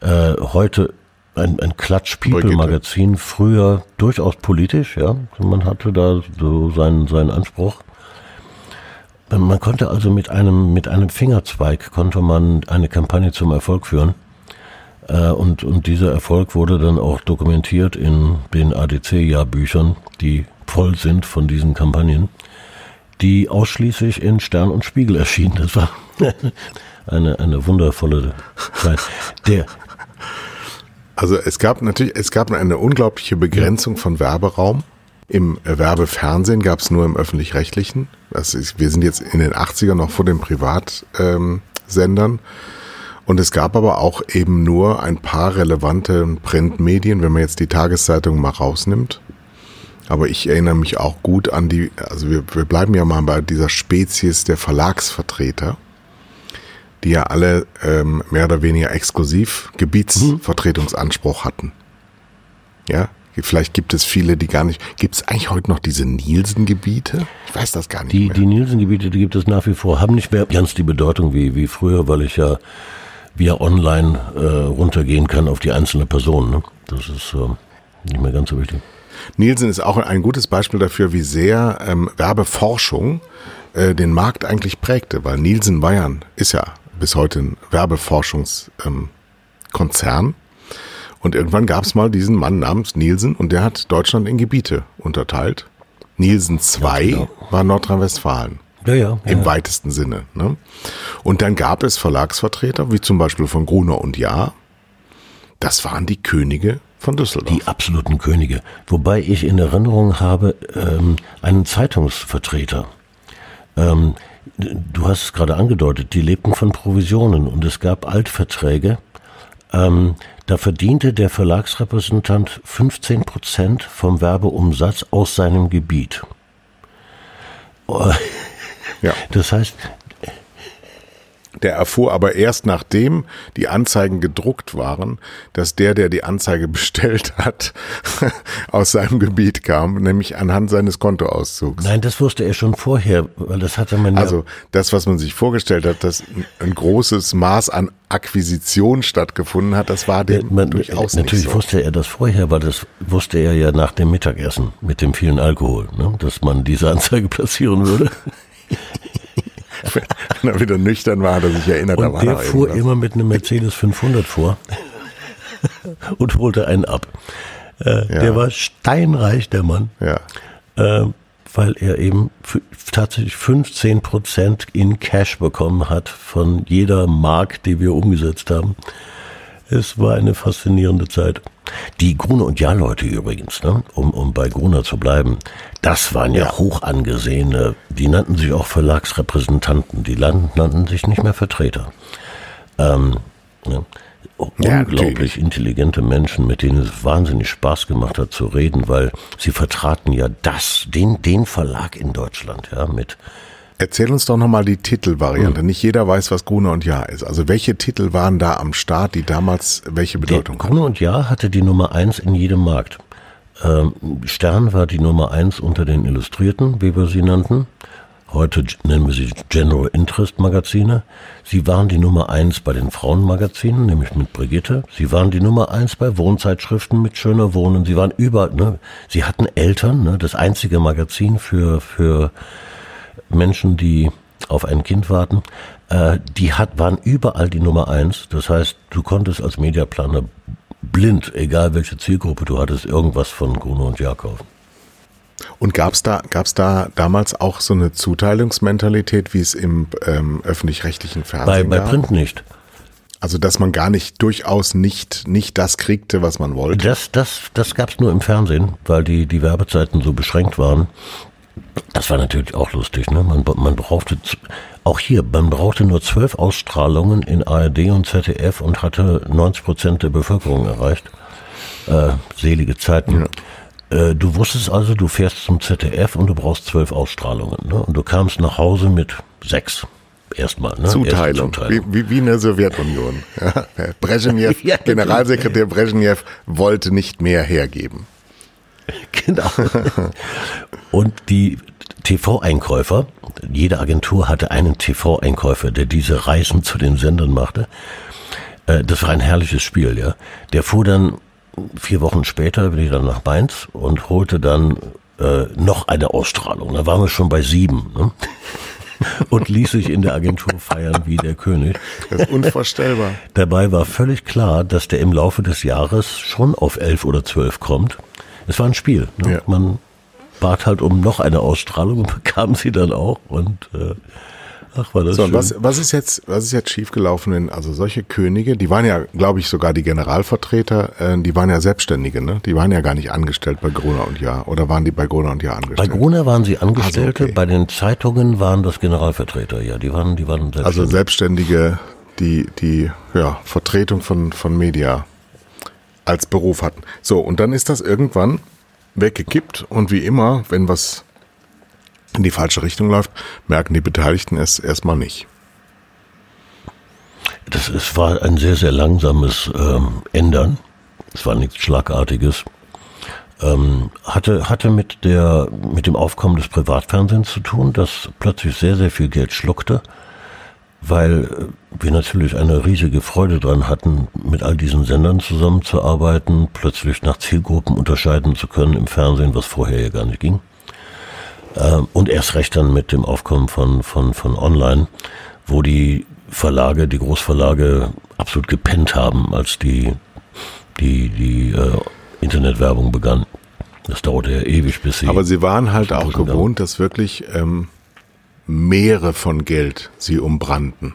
Äh, heute ein, ein Klatsch-People-Magazin, früher durchaus politisch, ja. Man hatte da so seinen, seinen Anspruch. Man konnte also mit einem, mit einem Fingerzweig konnte man eine Kampagne zum Erfolg führen. Äh, und, und dieser Erfolg wurde dann auch dokumentiert in den ADC-Jahrbüchern, die voll sind von diesen Kampagnen, die ausschließlich in Stern und Spiegel erschienen. Das war eine, eine wundervolle Zeit. Der, also es gab natürlich, es gab eine unglaubliche Begrenzung von Werberaum. Im Werbefernsehen gab es nur im öffentlich-rechtlichen. Wir sind jetzt in den 80ern noch vor den Privatsendern. Ähm, und es gab aber auch eben nur ein paar relevante Printmedien, wenn man jetzt die Tageszeitung mal rausnimmt. Aber ich erinnere mich auch gut an die, also wir, wir bleiben ja mal bei dieser Spezies der Verlagsvertreter, die ja alle ähm, mehr oder weniger exklusiv Gebietsvertretungsanspruch hatten. Ja, Vielleicht gibt es viele, die gar nicht. Gibt es eigentlich heute noch diese Nielsen-Gebiete? Ich weiß das gar nicht die, mehr. Die Nielsen-Gebiete, die gibt es nach wie vor, haben nicht mehr ganz die Bedeutung wie, wie früher, weil ich ja via online äh, runtergehen kann auf die einzelne Person. Ne? Das ist äh, nicht mehr ganz so wichtig. Nielsen ist auch ein gutes Beispiel dafür, wie sehr ähm, Werbeforschung äh, den Markt eigentlich prägte, weil Nielsen Bayern ist ja bis heute ein Werbeforschungskonzern. Und irgendwann gab es mal diesen Mann namens Nielsen und der hat Deutschland in Gebiete unterteilt. Nielsen 2 ja, genau. war Nordrhein-Westfalen. Ja, ja, Im ja. weitesten Sinne. Ne? Und dann gab es Verlagsvertreter, wie zum Beispiel von Gruner und Jahr. Das waren die Könige von Düsseldorf. Die absoluten Könige. Wobei ich in Erinnerung habe ähm, einen Zeitungsvertreter. Ähm, du hast es gerade angedeutet, die lebten von Provisionen und es gab Altverträge. Ähm, da verdiente der Verlagsrepräsentant 15 Prozent vom Werbeumsatz aus seinem Gebiet. Ja. Das heißt, Der erfuhr aber erst nachdem die Anzeigen gedruckt waren, dass der, der die Anzeige bestellt hat, aus seinem Gebiet kam, nämlich anhand seines Kontoauszugs. Nein, das wusste er schon vorher, weil das hatte man ja. Also das, was man sich vorgestellt hat, dass ein großes Maß an Akquisition stattgefunden hat, das war dem man, durchaus Natürlich nicht so. wusste er das vorher, weil das wusste er ja nach dem Mittagessen mit dem vielen Alkohol, ne, dass man diese Anzeige platzieren würde. Wenn er wieder nüchtern war, hat er sich erinnert, war der fuhr irgendwas. immer mit einem Mercedes 500 vor und holte einen ab. Äh, Ja. Der war steinreich, der Mann, Ja. äh, weil er eben tatsächlich 15 Prozent in Cash bekommen hat von jeder Mark, die wir umgesetzt haben. Es war eine faszinierende Zeit. Die Gruner und Ja-Leute übrigens, ne, um, um bei Gruner zu bleiben, das waren ja, Ja. hoch angesehene, die nannten sich auch Verlagsrepräsentanten, die land- nannten sich nicht mehr Vertreter. Ähm, ne, Ja, unglaublich natürlich. intelligente Menschen, mit denen es wahnsinnig Spaß gemacht hat zu reden, weil sie vertraten ja das, den, den Verlag in Deutschland, ja, mit Erzähl uns doch nochmal die Titelvariante. Hm. Nicht jeder weiß, was Gruner und Jahr ist. Also welche Titel waren da am Start, die damals welche Bedeutung hatten? Gruner und Jahr hatte die Nummer eins in jedem Markt. Ähm, Stern war die Nummer eins unter den Illustrierten, wie wir sie nannten. Heute nennen wir sie General Interest Magazine. Sie waren die Nummer eins bei den Frauenmagazinen, nämlich mit Brigitte. Sie waren die Nummer eins bei Wohnzeitschriften mit Schöner Wohnen. Sie waren überall, ne? Sie hatten Eltern, ne? Das einzige Magazin für, für Menschen, die auf ein Kind warten, äh, die hat, waren überall die Nummer eins. Das heißt, du konntest als Mediaplaner blind, egal welche Zielgruppe du hattest, irgendwas von Gruner und Jahr kaufen. Und gab's da, gab's da damals auch so eine Zuteilungsmentalität, wie es im ähm, öffentlich-rechtlichen Bei, Fernsehen bei gab? Print nicht. Also dass man gar nicht, durchaus nicht, nicht das kriegte, was man wollte. Das, das, das gab's nur im Fernsehen, weil die, die Werbezeiten so beschränkt waren. Das war natürlich auch lustig, ne? Man, man brauchte, auch hier, man brauchte nur zwölf Ausstrahlungen in ARD und ZDF und hatte 90 Prozent der Bevölkerung erreicht. Äh, selige Zeiten. Äh, du wusstest also, du fährst zum ZDF und du brauchst zwölf Ausstrahlungen, ne? Und du kamst nach Hause mit sechs. Erstmal, ne? Zuteilung, Zuteilung. Wie, wie, wie in der Sowjetunion. Ja, Brezhnev, Ja, natürlich. Generalsekretär Brezhnev wollte nicht mehr hergeben. Genau. Und die TV-Einkäufer, jede Agentur hatte einen TV-Einkäufer, der diese Reisen zu den Sendern machte. Äh, Das war ein herrliches Spiel, ja. Der fuhr dann vier Wochen später wieder nach Mainz und holte dann äh, noch eine Ausstrahlung. Da waren wir schon bei sieben. Ne? Und ließ sich in der Agentur feiern wie der König. Das ist unvorstellbar. Dabei war völlig klar, dass der im Laufe des Jahres schon auf elf oder zwölf kommt. Es war ein Spiel. Ne? Ja. Man bat halt um noch eine Ausstrahlung und bekam sie dann auch. Und äh, ach, war das So, schön. was, was ist jetzt, was ist jetzt schiefgelaufen? Denn also solche Könige, die waren ja, glaube ich, sogar die Generalvertreter, äh, die waren ja Selbstständige, ne? Die waren ja gar nicht angestellt bei Gruner und Jahr. Oder waren die bei Gruner und Jahr Bei angestellt? Gruner waren sie Angestellte, Also, okay. bei den Zeitungen waren das Generalvertreter, ja, die waren, die waren selbstständig. also Selbstständige, die, die, ja, Vertretung von, von Media als Beruf hatten. So, und dann ist das irgendwann weggekippt und wie immer, wenn was in die falsche Richtung läuft, merken die Beteiligten es erstmal nicht. Das es war ein sehr, sehr langsames ähm, Ändern. Es war nichts Schlagartiges. Ähm, hatte, hatte mit, der, mit dem Aufkommen des Privatfernsehens zu tun, das plötzlich sehr, sehr viel Geld schluckte, weil äh, wir natürlich eine riesige Freude dran hatten, mit all diesen Sendern zusammenzuarbeiten, plötzlich nach Zielgruppen unterscheiden zu können im Fernsehen, was vorher ja gar nicht ging. Ähm, und erst recht dann mit dem Aufkommen von, von, von Online, wo die Verlage, die Großverlage absolut gepennt haben, als die, die, die äh, Internetwerbung begann. Das dauerte ja ewig, bis sie. Aber sie waren halt auch gewohnt, dass wirklich ähm, Meere von Geld sie umbrannten.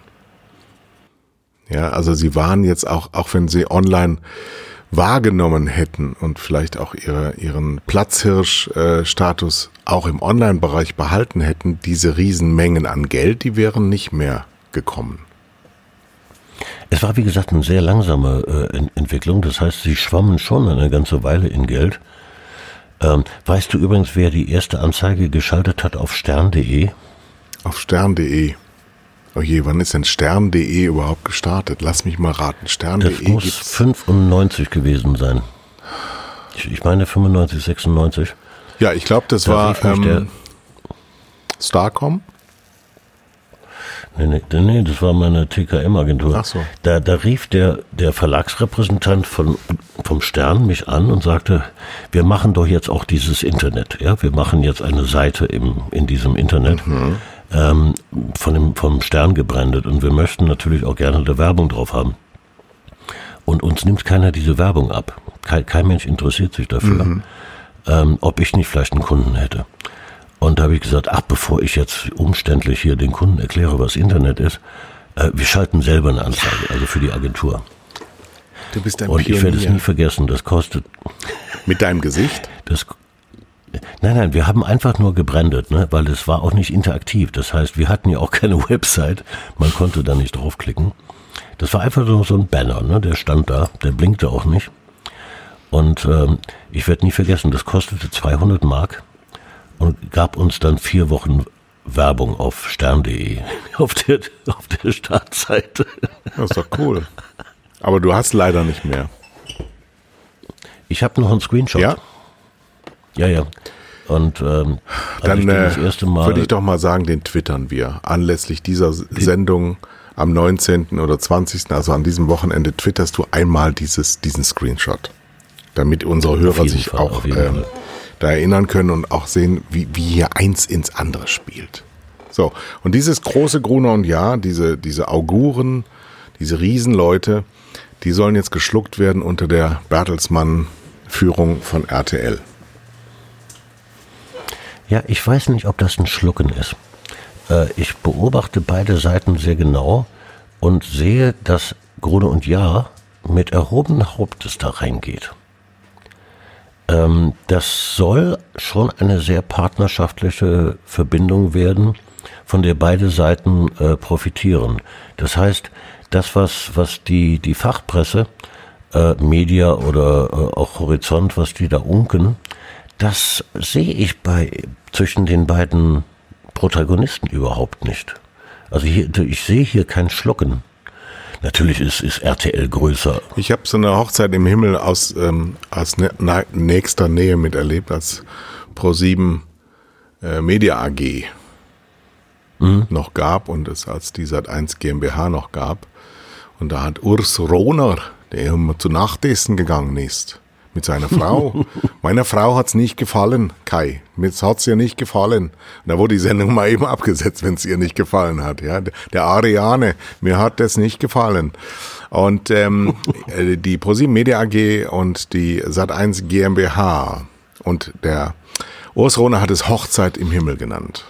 Ja, also sie waren jetzt auch, auch wenn sie online wahrgenommen hätten und vielleicht auch ihre, ihren Platzhirsch-Status auch im Online-Bereich behalten hätten, diese Riesenmengen an Geld, die wären nicht mehr gekommen. Es war, wie gesagt, eine sehr langsame äh, Ent- Entwicklung. Das heißt, sie schwammen schon eine ganze Weile in Geld. Ähm, weißt du übrigens, wer die erste Anzeige geschaltet hat auf stern.de? Auf stern.de. Oh je, wann ist denn stern.de überhaupt gestartet? Lass mich mal raten. Das Stern.de muss gibt's. 95 gewesen sein. Ich, ich meine 95, 96. Ja, ich glaube, das Da war ähm, Starcom. Nee, nee, nee, das war meine TKM-Agentur. So. Da, da rief der, der Verlagsrepräsentant von, vom Stern mich an und sagte, wir machen doch jetzt auch dieses Internet. Ja, wir machen jetzt eine Seite im, in diesem Internet. Ähm, von dem, vom Stern gebrandet und wir möchten natürlich auch gerne da Werbung drauf haben. Und uns nimmt keiner diese Werbung ab. Kein, kein Mensch interessiert sich dafür, ähm, ob ich nicht vielleicht einen Kunden hätte. Und da habe ich gesagt, ach, bevor ich jetzt umständlich hier den Kunden erkläre, was Internet ist, äh, wir schalten selber eine Anzeige, also für die Agentur. Du bist ein Und ich werde es nie Pionier. vergessen, das kostet, Mit deinem Gesicht? das, nein, nein, wir haben einfach nur gebrandet, ne, weil es war auch nicht interaktiv. Das heißt, wir hatten ja auch keine Website, man konnte da nicht draufklicken. Das war einfach nur so ein Banner, ne, der stand da, der blinkte auch nicht. Und ähm, ich werde nie vergessen, das kostete 200 Mark und gab uns dann vier Wochen Werbung auf stern.de, auf der, auf der Startseite. Das ist doch cool. Aber du hast leider nicht mehr. Ich habe noch einen Screenshot. Ja? Ja, ja. Und ähm, als ich Dann äh, würde ich doch mal sagen, den twittern wir. Anlässlich dieser Sendung am 19. oder 20., also an diesem Wochenende, twitterst du einmal dieses, diesen Screenshot. Damit unsere Hörer sich Fall, auch ähm, da erinnern können und auch sehen, wie, wie hier eins ins andere spielt. So, und dieses große Gruner und Ja, diese, diese Auguren, diese Riesenleute, die sollen jetzt geschluckt werden unter der Bertelsmann-Führung von RTL. Ja, ich weiß nicht, ob das ein Schlucken ist. Äh, ich beobachte beide Seiten sehr genau und sehe, dass Grude und Jahr mit erhobenen Hauptes da reingeht. Ähm, das soll schon eine sehr partnerschaftliche Verbindung werden, von der beide Seiten äh, profitieren. Das heißt, das, was, was die, die Fachpresse, äh, Media oder auch Horizont, was die da unken, das sehe ich bei zwischen den beiden Protagonisten überhaupt nicht. Also hier, ich sehe hier kein Schlucken. Natürlich ist, ist RTL größer. Ich habe so eine Hochzeit im Himmel aus, ähm, aus na- nächster Nähe miterlebt, als Pro7 äh, Media AG noch gab und es als die Sat1 GmbH noch gab. Und da hat Urs Rohner, der immer zu Nachtessen gegangen ist, mit seiner Frau. Meiner Frau hat's nicht gefallen, Kai. Mir hat's ihr nicht gefallen. Da wurde die Sendung mal eben abgesetzt, wenn es ihr nicht gefallen hat. Ja, der Ariane, mir hat das nicht gefallen. Und ähm, äh, die ProSieben Media AG und die Sat1 GmbH und der Urs Rohner hat es Hochzeit im Himmel genannt.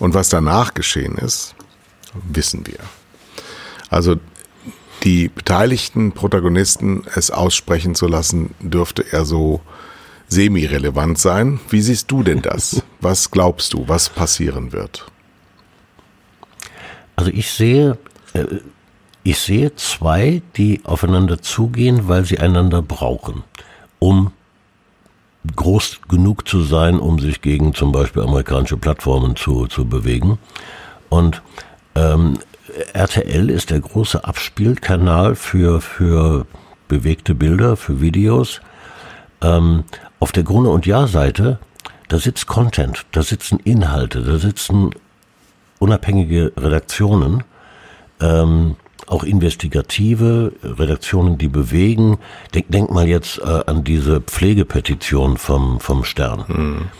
Und was danach geschehen ist, wissen wir. Also die beteiligten Protagonisten es aussprechen zu lassen, dürfte eher so semi-relevant sein. Wie siehst du denn das? Was glaubst du, was passieren wird? Also ich sehe, äh, ich sehe zwei, die aufeinander zugehen, weil sie einander brauchen, um groß genug zu sein, um sich gegen zum Beispiel amerikanische Plattformen zu, zu bewegen. Und ähm, RTL ist der große Abspielkanal für, für bewegte Bilder, für Videos. Ähm, auf der Grunde- und Ja-Seite, da sitzt Content, da sitzen Inhalte, da sitzen unabhängige Redaktionen, ähm, auch investigative Redaktionen, die bewegen. Denk, denk mal jetzt äh, an diese Pflegepetition vom, vom Stern.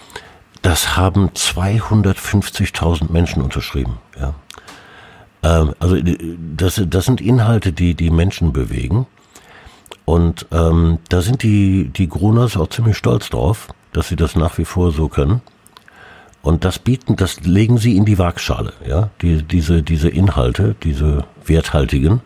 Das haben 250.000 Menschen unterschrieben. Ja. Ähm, also äh, das, das sind Inhalte, die die Menschen bewegen. Und ähm, da sind die, die Gruners auch ziemlich stolz drauf, dass sie das nach wie vor so können. Und das bieten, das legen sie in die Waagschale, ja, die, diese, diese Inhalte, diese werthaltigen.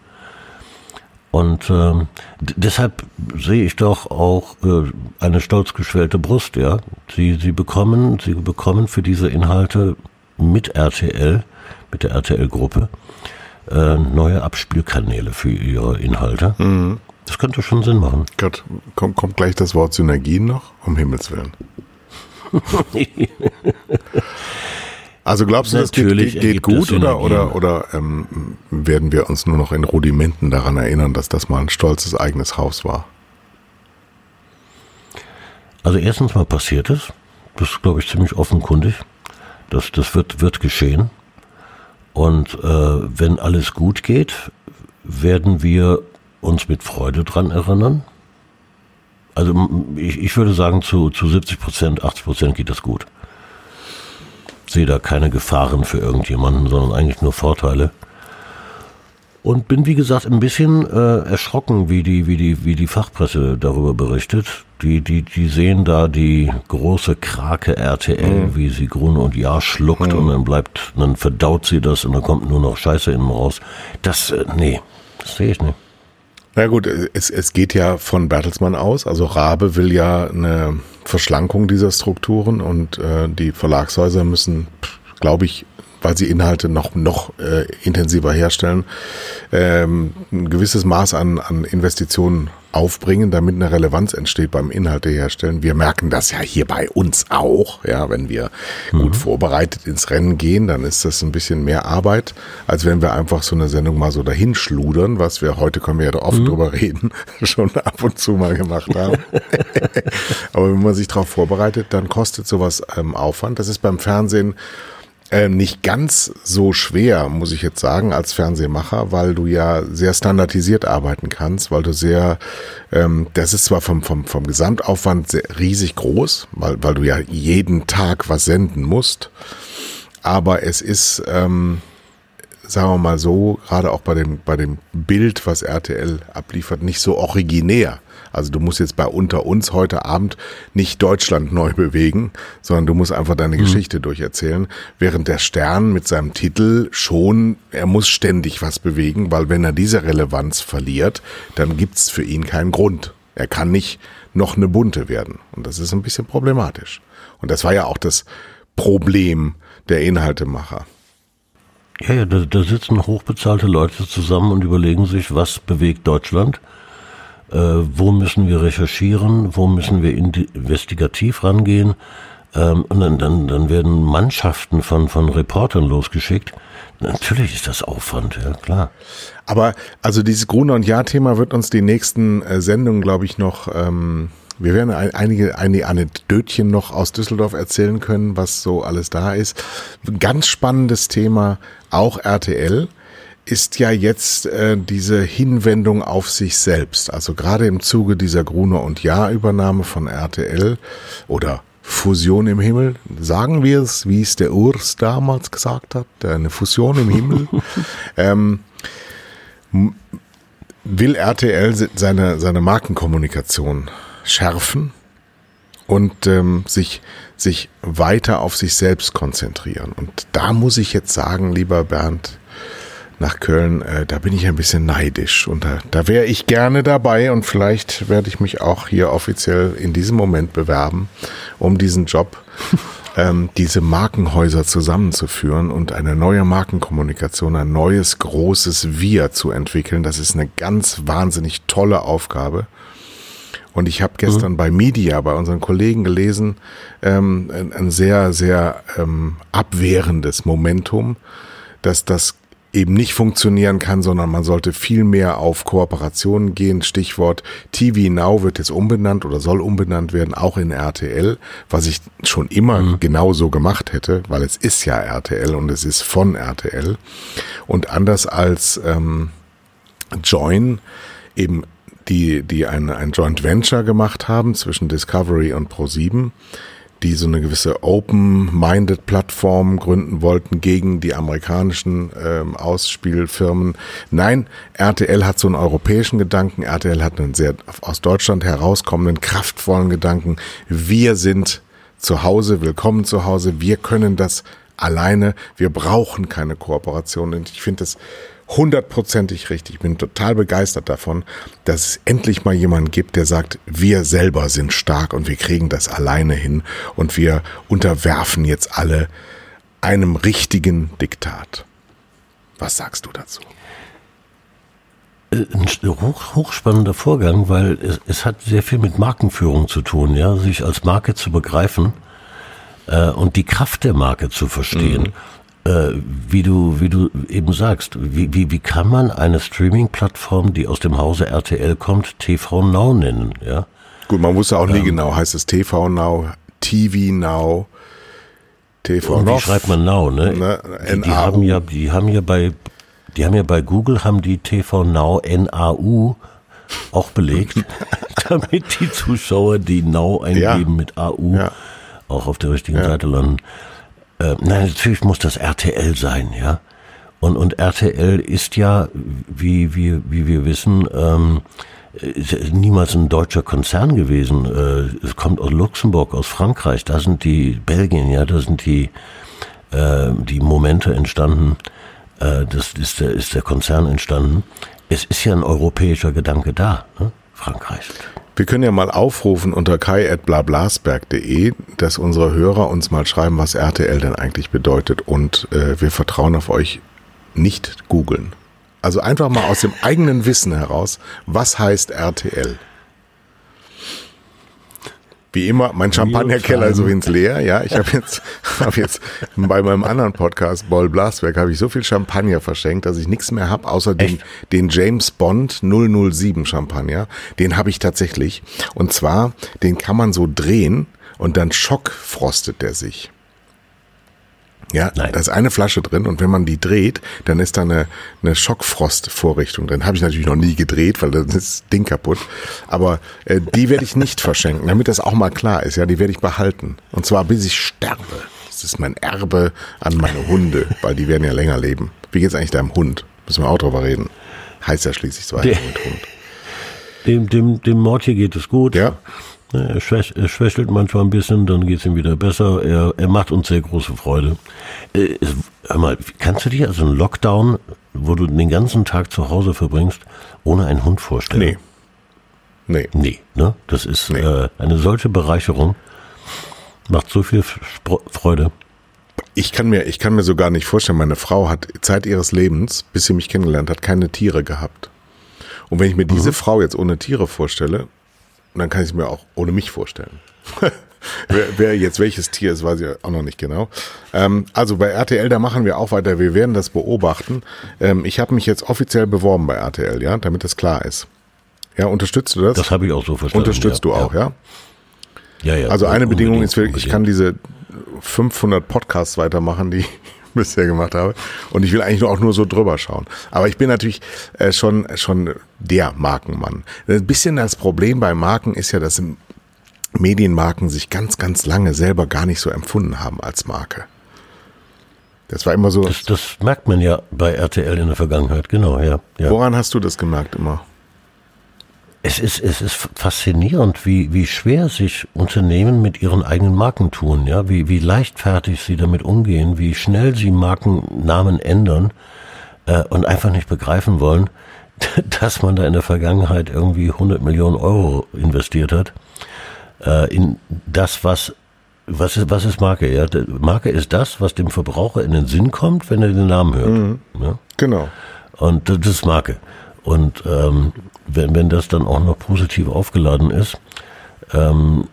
Und ähm, deshalb sehe ich doch auch äh, eine stolz geschwellte Brust, ja. Sie, sie bekommen, sie bekommen für diese Inhalte mit RTL, mit der RTL-Gruppe, äh, neue Abspielkanäle für ihre Inhalte. Das könnte schon Sinn machen. Gott, kommt, kommt gleich das Wort Synergien noch? Um Himmels Willen. Also glaubst du, das Natürlich geht, geht gut oder, oder, oder ähm, werden wir uns nur noch in Rudimenten daran erinnern, dass das mal ein stolzes eigenes Haus war? Also erstens mal passiert es. Das ist, glaube ich, ziemlich offenkundig. Das, das wird, wird geschehen. Und äh, wenn alles gut geht, werden wir uns mit Freude dran erinnern. Also ich, ich würde sagen, zu, zu 70 Prozent, 80 Prozent geht das gut. Sehe da keine Gefahren für irgendjemanden, sondern eigentlich nur Vorteile. Und bin, wie gesagt, ein bisschen äh, erschrocken, wie die, wie, die, wie die Fachpresse darüber berichtet. Die, die, die sehen da die große Krake RTL, wie sie Grune und Ja schluckt und dann bleibt, dann verdaut sie das und dann kommt nur noch Scheiße innen raus. Das, äh, nee, das sehe ich nicht. Na gut, es, es geht ja von Bertelsmann aus. Also Rabe will ja eine Verschlankung dieser Strukturen und äh, die Verlagshäuser müssen, glaube ich, weil sie Inhalte noch noch äh, intensiver herstellen, ähm, ein gewisses Maß an, an Investitionen aufbringen, damit eine Relevanz entsteht beim Inhalte herstellen. Wir merken das ja hier bei uns auch, ja, wenn wir gut vorbereitet ins Rennen gehen, dann ist das ein bisschen mehr Arbeit, als wenn wir einfach so eine Sendung mal so dahin schludern, was wir heute können wir ja oft drüber reden, schon ab und zu mal gemacht haben. Aber wenn man sich darauf vorbereitet, dann kostet sowas ähm, Aufwand. Das ist beim Fernsehen ähm, nicht ganz so schwer, muss ich jetzt sagen, als Fernsehmacher, weil du ja sehr standardisiert arbeiten kannst, weil du sehr, ähm, das ist zwar vom, vom, vom Gesamtaufwand sehr, riesig groß, weil, weil du ja jeden Tag was senden musst, aber es ist, ähm, sagen wir mal so, gerade auch bei dem, bei dem Bild, was RTL abliefert, nicht so originär. Also du musst jetzt bei Unter uns heute Abend nicht Deutschland neu bewegen, sondern du musst einfach deine Geschichte durcherzählen. Während der Stern mit seinem Titel schon, er muss ständig was bewegen, weil wenn er diese Relevanz verliert, dann gibt's für ihn keinen Grund. Er kann nicht noch eine bunte werden. Und das ist ein bisschen problematisch. Und das war ja auch das Problem der Inhaltemacher. Ja, ja, da, da sitzen hochbezahlte Leute zusammen und überlegen sich, was bewegt Deutschland, äh, wo müssen wir recherchieren, wo müssen wir investigativ rangehen. Ähm, und dann, dann, dann werden Mannschaften von, von Reportern losgeschickt. Natürlich ist das Aufwand, ja klar. Aber also dieses Gruner und Ja-Thema wird uns die nächsten äh, Sendungen, glaube ich, noch. Ähm, wir werden ein, einige, einige Anekdötchen noch aus Düsseldorf erzählen können, was so alles da ist. Ganz spannendes Thema, auch RTL, ist ja jetzt äh, diese Hinwendung auf sich selbst. Also gerade im Zuge dieser Gruner und Ja-Übernahme von RTL oder Fusion im Himmel, sagen wir es, wie es der Urs damals gesagt hat, eine Fusion im Himmel. ähm, will RTL se- seine, seine Markenkommunikation schärfen und ähm, sich, sich weiter auf sich selbst konzentrieren. Und da muss ich jetzt sagen, lieber Bernd, nach Köln, äh, da bin ich ein bisschen neidisch und da, da wäre ich gerne dabei und vielleicht werde ich mich auch hier offiziell in diesem Moment bewerben, um diesen Job, ähm, diese Markenhäuser zusammenzuführen und eine neue Markenkommunikation, ein neues großes Wir zu entwickeln. Das ist eine ganz wahnsinnig tolle Aufgabe. Und ich habe gestern bei Media, bei unseren Kollegen gelesen, ähm, ein, ein sehr, sehr ähm, abwehrendes Momentum, dass das eben nicht funktionieren kann, sondern man sollte viel mehr auf Kooperationen gehen. Stichwort TV Now wird jetzt umbenannt oder soll umbenannt werden, auch in RTL, was ich schon immer genauso gemacht hätte, weil es ist ja RTL und es ist von RTL. Und anders als ähm, Join eben die, die ein, ein Joint Venture gemacht haben zwischen Discovery und Pro7, die so eine gewisse Open-Minded Plattform gründen wollten gegen die amerikanischen ähm, Ausspielfirmen. Nein, RTL hat so einen europäischen Gedanken, RTL hat einen sehr aus Deutschland herauskommenden, kraftvollen Gedanken. Wir sind zu Hause, willkommen zu Hause, wir können das alleine, wir brauchen keine Kooperation. Und ich finde das hundertprozentig richtig. Ich bin total begeistert davon, dass es endlich mal jemanden gibt, der sagt, wir selber sind stark und wir kriegen das alleine hin und wir unterwerfen jetzt alle einem richtigen Diktat. Was sagst du dazu? Äh, Ein hoch, hochspannender Vorgang, weil es, es hat sehr viel mit Markenführung zu tun, ja, sich als Marke zu begreifen. äh, und die Kraft der Marke zu verstehen. Mhm. Äh, wie du, wie du eben sagst, wie, wie, wie kann man eine Streaming-Plattform, die aus dem Hause RTL kommt, TV Now nennen, ja? Gut, man wusste auch nie ähm, genau, heißt es TV Now, TV Now, TV Und wie schreibt man Now, ne? ne die, die, haben ja, die haben ja bei, die haben ja bei Google haben die TV Now NAU auch belegt, damit die Zuschauer, die Now eingeben ja. mit AU, ja. auch auf der richtigen ja. Seite landen. Äh, nein, natürlich muss das RTL sein, ja. Und, und RTL ist ja, wie, wie, wie wir wissen, ähm, niemals ein deutscher Konzern gewesen. Äh, es kommt aus Luxemburg, aus Frankreich, da sind die Belgien, ja, da sind die, äh, die Momente entstanden. Äh, das ist der, ist der Konzern entstanden. Es ist ja ein europäischer Gedanke da, ne? Frankreich. Wir können ja mal aufrufen unter kai.blablasberg.de, dass unsere Hörer uns mal schreiben, was RTL denn eigentlich bedeutet. Und äh, wir vertrauen auf euch nicht googeln. Also einfach mal aus dem eigenen Wissen heraus, was heißt RTL? Wie immer, mein Champagnerkeller ist übrigens leer. Ja, ich habe jetzt, hab jetzt bei meinem anderen Podcast, Boll Blasberg, habe ich so viel Champagner verschenkt, dass ich nichts mehr habe, außer den, den James Bond 007 Champagner. Den habe ich tatsächlich. Und zwar, den kann man so drehen und dann schockfrostet der sich. Ja, Nein. da ist eine Flasche drin und wenn man die dreht, dann ist da eine, eine Schockfrostvorrichtung drin. Habe ich natürlich noch nie gedreht, weil dann ist das Ding kaputt. Aber äh, die werde ich nicht verschenken, damit das auch mal klar ist. Ja, die werde ich behalten. Und zwar bis ich sterbe. Das ist mein Erbe an meine Hunde, weil die werden ja länger leben. Wie geht's eigentlich deinem Hund? Müssen wir auch drüber reden. Heißt ja schließlich so ein Hund. Dem, dem, dem Mord hier geht es gut. Ja. Er, schwäch, er schwächelt manchmal ein bisschen, dann geht es ihm wieder besser. Er, er macht uns sehr große Freude. Äh, hör mal, kannst du dir also einen Lockdown, wo du den ganzen Tag zu Hause verbringst, ohne einen Hund vorstellen? Nee. Nee. Nee, ne? Das ist nee. äh, eine solche Bereicherung. Macht so viel Freude. Ich kann mir, ich kann mir so gar nicht vorstellen, meine Frau hat Zeit ihres Lebens, bis sie mich kennengelernt hat, keine Tiere gehabt. Und wenn ich mir diese mhm. Frau jetzt ohne Tiere vorstelle, und dann kann ich es mir auch ohne mich vorstellen. wer, wer, jetzt welches Tier ist, weiß ich auch noch nicht genau. Ähm, also bei RTL, da machen wir auch weiter. Wir werden das beobachten. Ähm, ich habe mich jetzt offiziell beworben bei RTL, ja, damit das klar ist. Ja, unterstützt du das? Das habe ich auch so verstanden. Unterstützt ja, du auch, ja? Ja, ja. Also eine Bedingung ist, ich kann diese 500 Podcasts weitermachen, die bisher gemacht habe. Und ich will eigentlich auch nur so drüber schauen. Aber ich bin natürlich äh, schon, schon der Markenmann. Ein bisschen das Problem bei Marken ist ja, dass Medienmarken sich ganz, ganz lange selber gar nicht so empfunden haben als Marke. Das war immer so. Das, das merkt man ja bei RTL in der Vergangenheit, genau, ja, ja. Woran hast du das gemerkt immer? Es ist, es ist faszinierend, wie, wie schwer sich Unternehmen mit ihren eigenen Marken tun, ja, wie, wie leichtfertig sie damit umgehen, wie schnell sie Markennamen ändern äh, und einfach nicht begreifen wollen, dass man da in der Vergangenheit irgendwie 100 Millionen Euro investiert hat äh, in das, was was ist, was ist Marke? Ja, Marke ist das, was dem Verbraucher in den Sinn kommt, wenn er den Namen hört. Mhm. Ja? Genau. Und das ist Marke. Und ähm, wenn, wenn das dann auch noch positiv aufgeladen ist, ähm,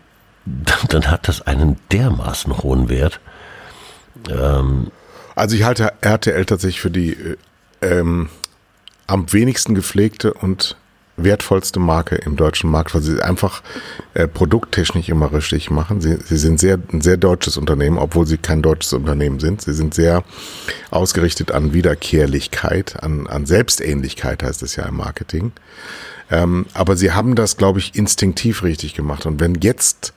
dann, dann, hat das einen dermaßen hohen Wert. Ähm, also ich halte RTL tatsächlich für die äh, ähm, am wenigsten gepflegte und wertvollste Marke im deutschen Markt, weil sie einfach äh, produkttechnisch immer richtig machen. Sie, sie sind sehr, ein sehr deutsches Unternehmen, obwohl sie kein deutsches Unternehmen sind. Sie sind sehr ausgerichtet an Wiederkehrlichkeit, an, an Selbstähnlichkeit heißt es ja im Marketing. Ähm, aber sie haben das, glaube ich, instinktiv richtig gemacht. Und wenn jetzt,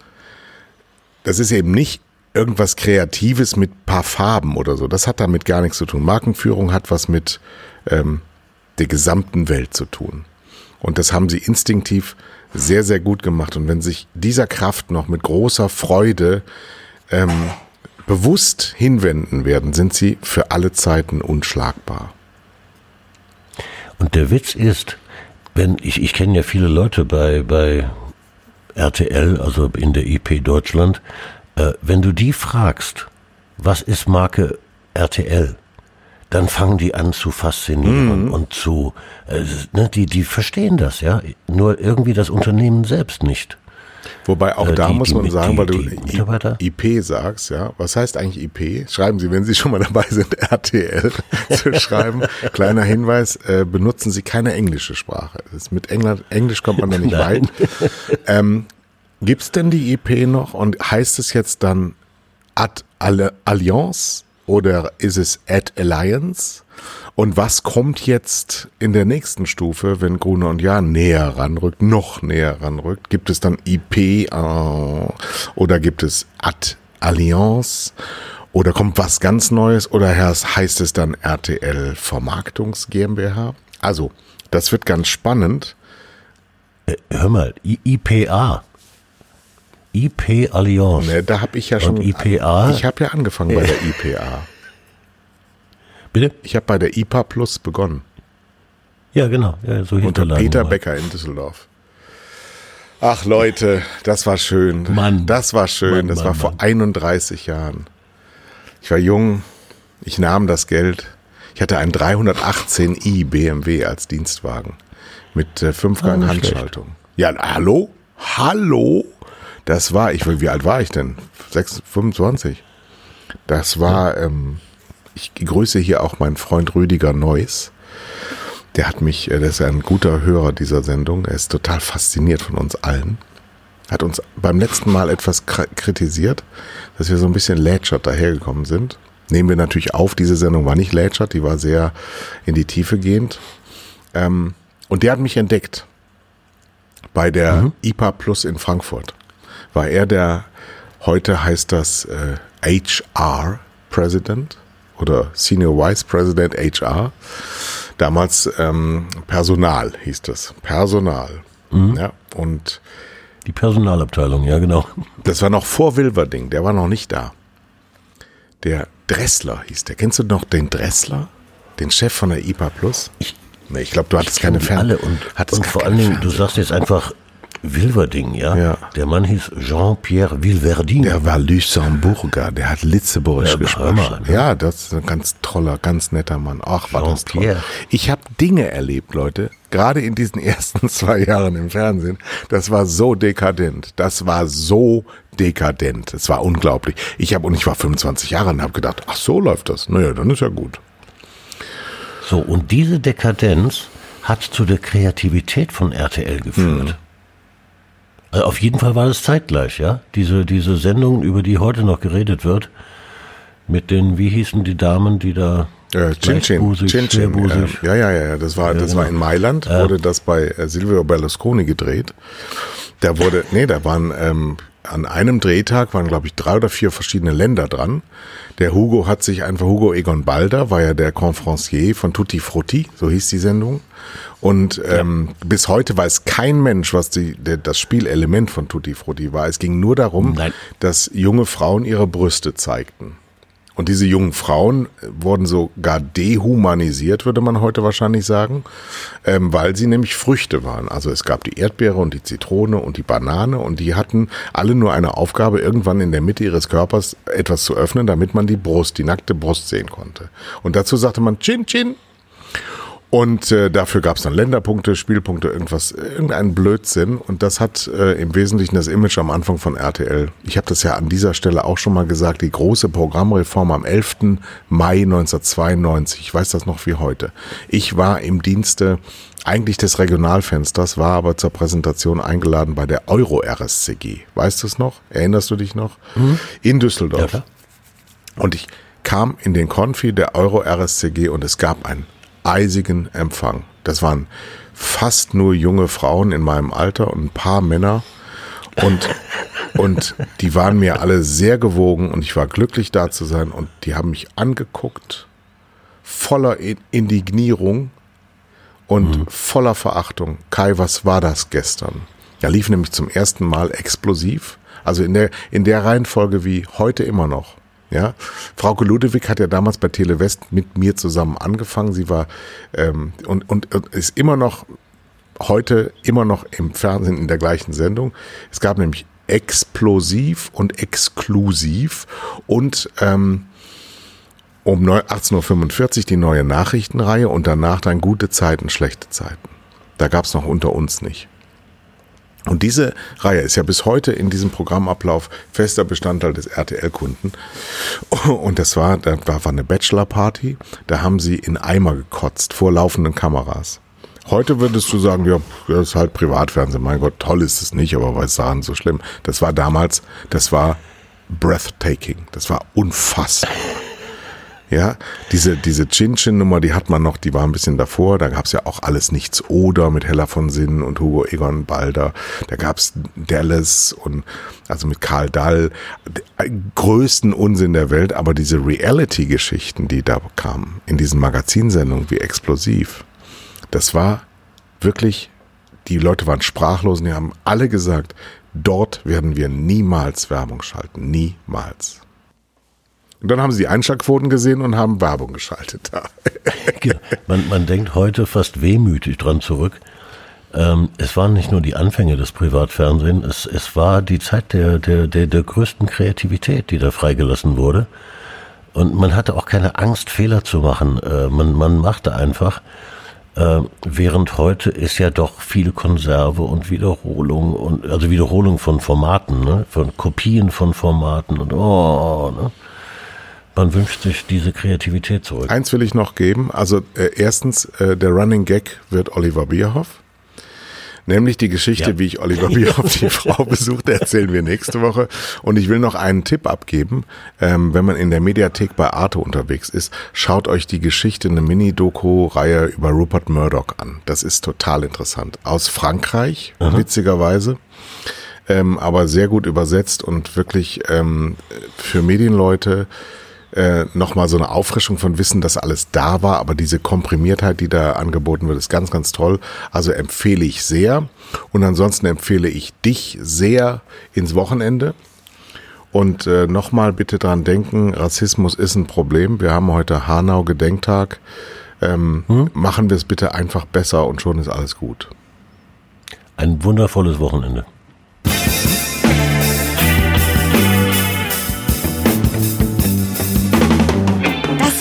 das ist eben nicht irgendwas Kreatives mit paar Farben oder so, das hat damit gar nichts zu tun. Markenführung hat was mit ähm, der gesamten Welt zu tun. Und das haben sie instinktiv sehr, sehr gut gemacht. Und wenn sich dieser Kraft noch mit großer Freude ähm, bewusst hinwenden werden, sind sie für alle Zeiten unschlagbar. Und der Witz ist, wenn ich, ich kenne ja viele Leute bei, bei RTL, also in der IP Deutschland, äh, wenn du die fragst, was ist Marke RTL? Dann fangen die an zu faszinieren mhm. und zu, äh, ne, die, die verstehen das, ja, nur irgendwie das Unternehmen selbst nicht. Wobei auch Äh, da die- muss die man mit- sagen, die- weil du die IP sagst, ja. Was heißt eigentlich IP? Schreiben Sie, wenn Sie schon mal dabei sind, RTL zu schreiben. Kleiner Hinweis, äh, benutzen Sie keine englische Sprache. Mit England, Englisch kommt man da nicht weit. Ähm, gibt's denn die IP noch und heißt es jetzt dann Ad Alle- Alliance oder ist es Ad Alliance? Und was kommt jetzt in der nächsten Stufe, wenn Gruner und Jahr näher ranrückt, noch näher ranrückt? Gibt es dann IP äh, oder gibt es Ad Alliance? Oder kommt was ganz Neues oder heißt es dann RTL Vermarktungs GmbH? Also, das wird ganz spannend. Hör mal, IPA. IP Allianz. Ne, da habe ich ja schon. Und IPA? Ich habe ja angefangen bei der IPA. Bitte? Ich habe bei der IPA Plus begonnen. Ja, genau. Ja, so Unter Peter mal. Becker in Düsseldorf. Ach Leute, das war schön. Mann. Das war schön. Mann, das Mann, war vor Mann. 31 Jahren. Ich war jung. Ich nahm das Geld. Ich hatte einen 318i BMW als Dienstwagen mit äh, Fünfgang Ah, Handschaltung. Ja, hallo? Hallo? Das war, ich, wie alt war ich denn? 6, 25. Das war, ähm, ich grüße hier auch meinen Freund Rüdiger Neuss. Der hat mich, äh, der ist ein guter Hörer dieser Sendung. Er ist total fasziniert von uns allen. Hat uns beim letzten Mal etwas kritisiert, dass wir so ein bisschen lätschert dahergekommen sind. Nehmen wir natürlich auf, diese Sendung war nicht lätschert, die war sehr in die Tiefe gehend. Ähm, und der hat mich entdeckt bei der IPA Plus in Frankfurt. War er der, heute heißt das äh, HR President oder Senior Vice President HR. Damals ähm, Personal hieß das. Personal. Ja, und Die Personalabteilung, ja, genau. das war noch vor Wilverding, der war noch nicht da. Der Dressler hieß der. Kennst du noch den Dressler? Den Chef von der IPA Plus? Ich- nee, ich glaube, du hattest keine Die Fern alle und, und vor allen Dingen, du Fernseher. sagst jetzt einfach Wilverding, ja? Ja. Der Mann hieß Jean-Pierre Wilverding. Der war Luxemburger, der hat Litzeborisch Ja, gesprochen. mal, ne? Ja, das ist ein ganz toller, ganz netter Mann. Ach, war das toll. Ich habe Dinge erlebt, Leute, gerade in diesen ersten zwei Jahren im Fernsehen. Das war so dekadent. Das war so dekadent. Es war unglaublich. Ich habe und ich war 25 Jahre und habe gedacht, ach so läuft das. Naja, dann ist ja gut. So, und diese Dekadenz hat zu der Kreativität von RTL geführt. Also auf jeden Fall war es zeitgleich, ja? Diese, diese Sendung, über die heute noch geredet wird, mit den, wie hießen die Damen, die da Äh, Chin Chin, Chin Chin. schwerbusig- Äh, ja, ja, ja, ja, das war, das war in Mailand, wurde das bei äh, Silvio Berlusconi gedreht. Da wurde, nee, da waren ähm, an einem Drehtag waren, glaube ich, drei oder vier verschiedene Länder dran. Der Hugo hat sich einfach, Hugo Egon Balder war ja der Confrancier von Tutti Frutti, so hieß die Sendung. Und ähm, bis heute weiß kein Mensch, was die, der, das Spielelement von Tutti Frutti war. Es ging nur darum, Nein. dass junge Frauen ihre Brüste zeigten. Und diese jungen Frauen äh, wurden sogar dehumanisiert, würde man heute wahrscheinlich sagen, ähm, weil sie nämlich Früchte waren. Also es gab die Erdbeere und die Zitrone und die Banane und die hatten alle nur eine Aufgabe, irgendwann in der Mitte ihres Körpers etwas zu öffnen, damit man die Brust, die nackte Brust sehen konnte. Und dazu sagte man Chin Chin. Und äh, dafür gab es dann Länderpunkte, Spielpunkte, irgendwas, irgendeinen Blödsinn. Und das hat äh, im Wesentlichen das Image am Anfang von RTL. Ich habe das ja an dieser Stelle auch schon mal gesagt, die große Programmreform am 11. Mai 1992. Ich weiß das noch wie heute. Ich war im Dienste eigentlich des Regionalfensters, war aber zur Präsentation eingeladen bei der Euro-RSCG. Weißt du es noch? Erinnerst du dich noch? In Düsseldorf. Ja, klar. Und ich kam in den Konfi der Euro RSCG und es gab einen eisigen Empfang. Das waren fast nur junge Frauen in meinem Alter und ein paar Männer. Und, und die waren mir alle sehr gewogen und ich war glücklich da zu sein und die haben mich angeguckt, voller Indignierung und voller Verachtung. Kai, was war das gestern? Da lief nämlich zum ersten Mal explosiv, also in der, in der Reihenfolge wie heute immer noch. Ja, Frauke Ludewig hat ja damals bei Telewest mit mir zusammen angefangen. Sie war ähm, und, und, und ist immer noch heute immer noch im Fernsehen in der gleichen Sendung. Es gab nämlich explosiv und exklusiv und ähm, um neu- 18.45 Uhr die neue Nachrichtenreihe und danach dann gute Zeiten, schlechte Zeiten. Da gab es noch unter uns nicht. Und diese Reihe ist ja bis heute in diesem Programmablauf fester Bestandteil des RTL-Kunden. Und das war, da war eine Bachelor-Party, da haben sie in Eimer gekotzt vor laufenden Kameras. Heute würdest du sagen, ja, das ist halt Privatfernsehen. Mein Gott, toll ist es nicht, aber was sagen so schlimm? Das war damals, das war breathtaking. Das war unfassbar. Ja, diese, diese Chin-Chin-Nummer, die hat man noch, die war ein bisschen davor. Da gab's ja auch alles nichts oder mit Hella von Sinn und Hugo Egon Balder. Da gab's Dallas und also mit Karl Dall. Größten Unsinn der Welt, aber diese Reality-Geschichten, die da kamen, in diesen Magazinsendungen wie Explosiv, das war wirklich, die Leute waren sprachlos und die haben alle gesagt, dort werden wir niemals Werbung schalten. Niemals. Und dann haben sie die Einschlagquoten gesehen und haben Werbung geschaltet. man, man denkt heute fast wehmütig dran zurück. Ähm, es waren nicht nur die Anfänge des Privatfernsehens, es, es war die Zeit der, der, der, der größten Kreativität, die da freigelassen wurde. Und man hatte auch keine Angst, Fehler zu machen. Äh, man, man machte einfach. Äh, während heute ist ja doch viel Konserve und Wiederholung und also Wiederholung von Formaten, ne? von Kopien von Formaten und oh, ne? Man wünscht sich diese Kreativität zurück. Eins will ich noch geben. Also äh, erstens, äh, der Running Gag wird Oliver Bierhoff. Nämlich die Geschichte, ja. wie ich Oliver Bierhoff die Frau besuchte, erzählen wir nächste Woche. Und ich will noch einen Tipp abgeben. Ähm, wenn man in der Mediathek bei Arte unterwegs ist, schaut euch die Geschichte, eine Mini-Doku-Reihe über Rupert Murdoch an. Das ist total interessant. Aus Frankreich, Aha. witzigerweise. Ähm, aber sehr gut übersetzt und wirklich ähm, für Medienleute äh, nochmal so eine Auffrischung von Wissen, dass alles da war, aber diese Komprimiertheit, die da angeboten wird, ist ganz, ganz toll. Also empfehle ich sehr. Und ansonsten empfehle ich dich sehr ins Wochenende. Und äh, nochmal bitte dran denken, Rassismus ist ein Problem. Wir haben heute Hanau-Gedenktag. Ähm, hm? Machen wir es bitte einfach besser und schon ist alles gut. Ein wundervolles Wochenende.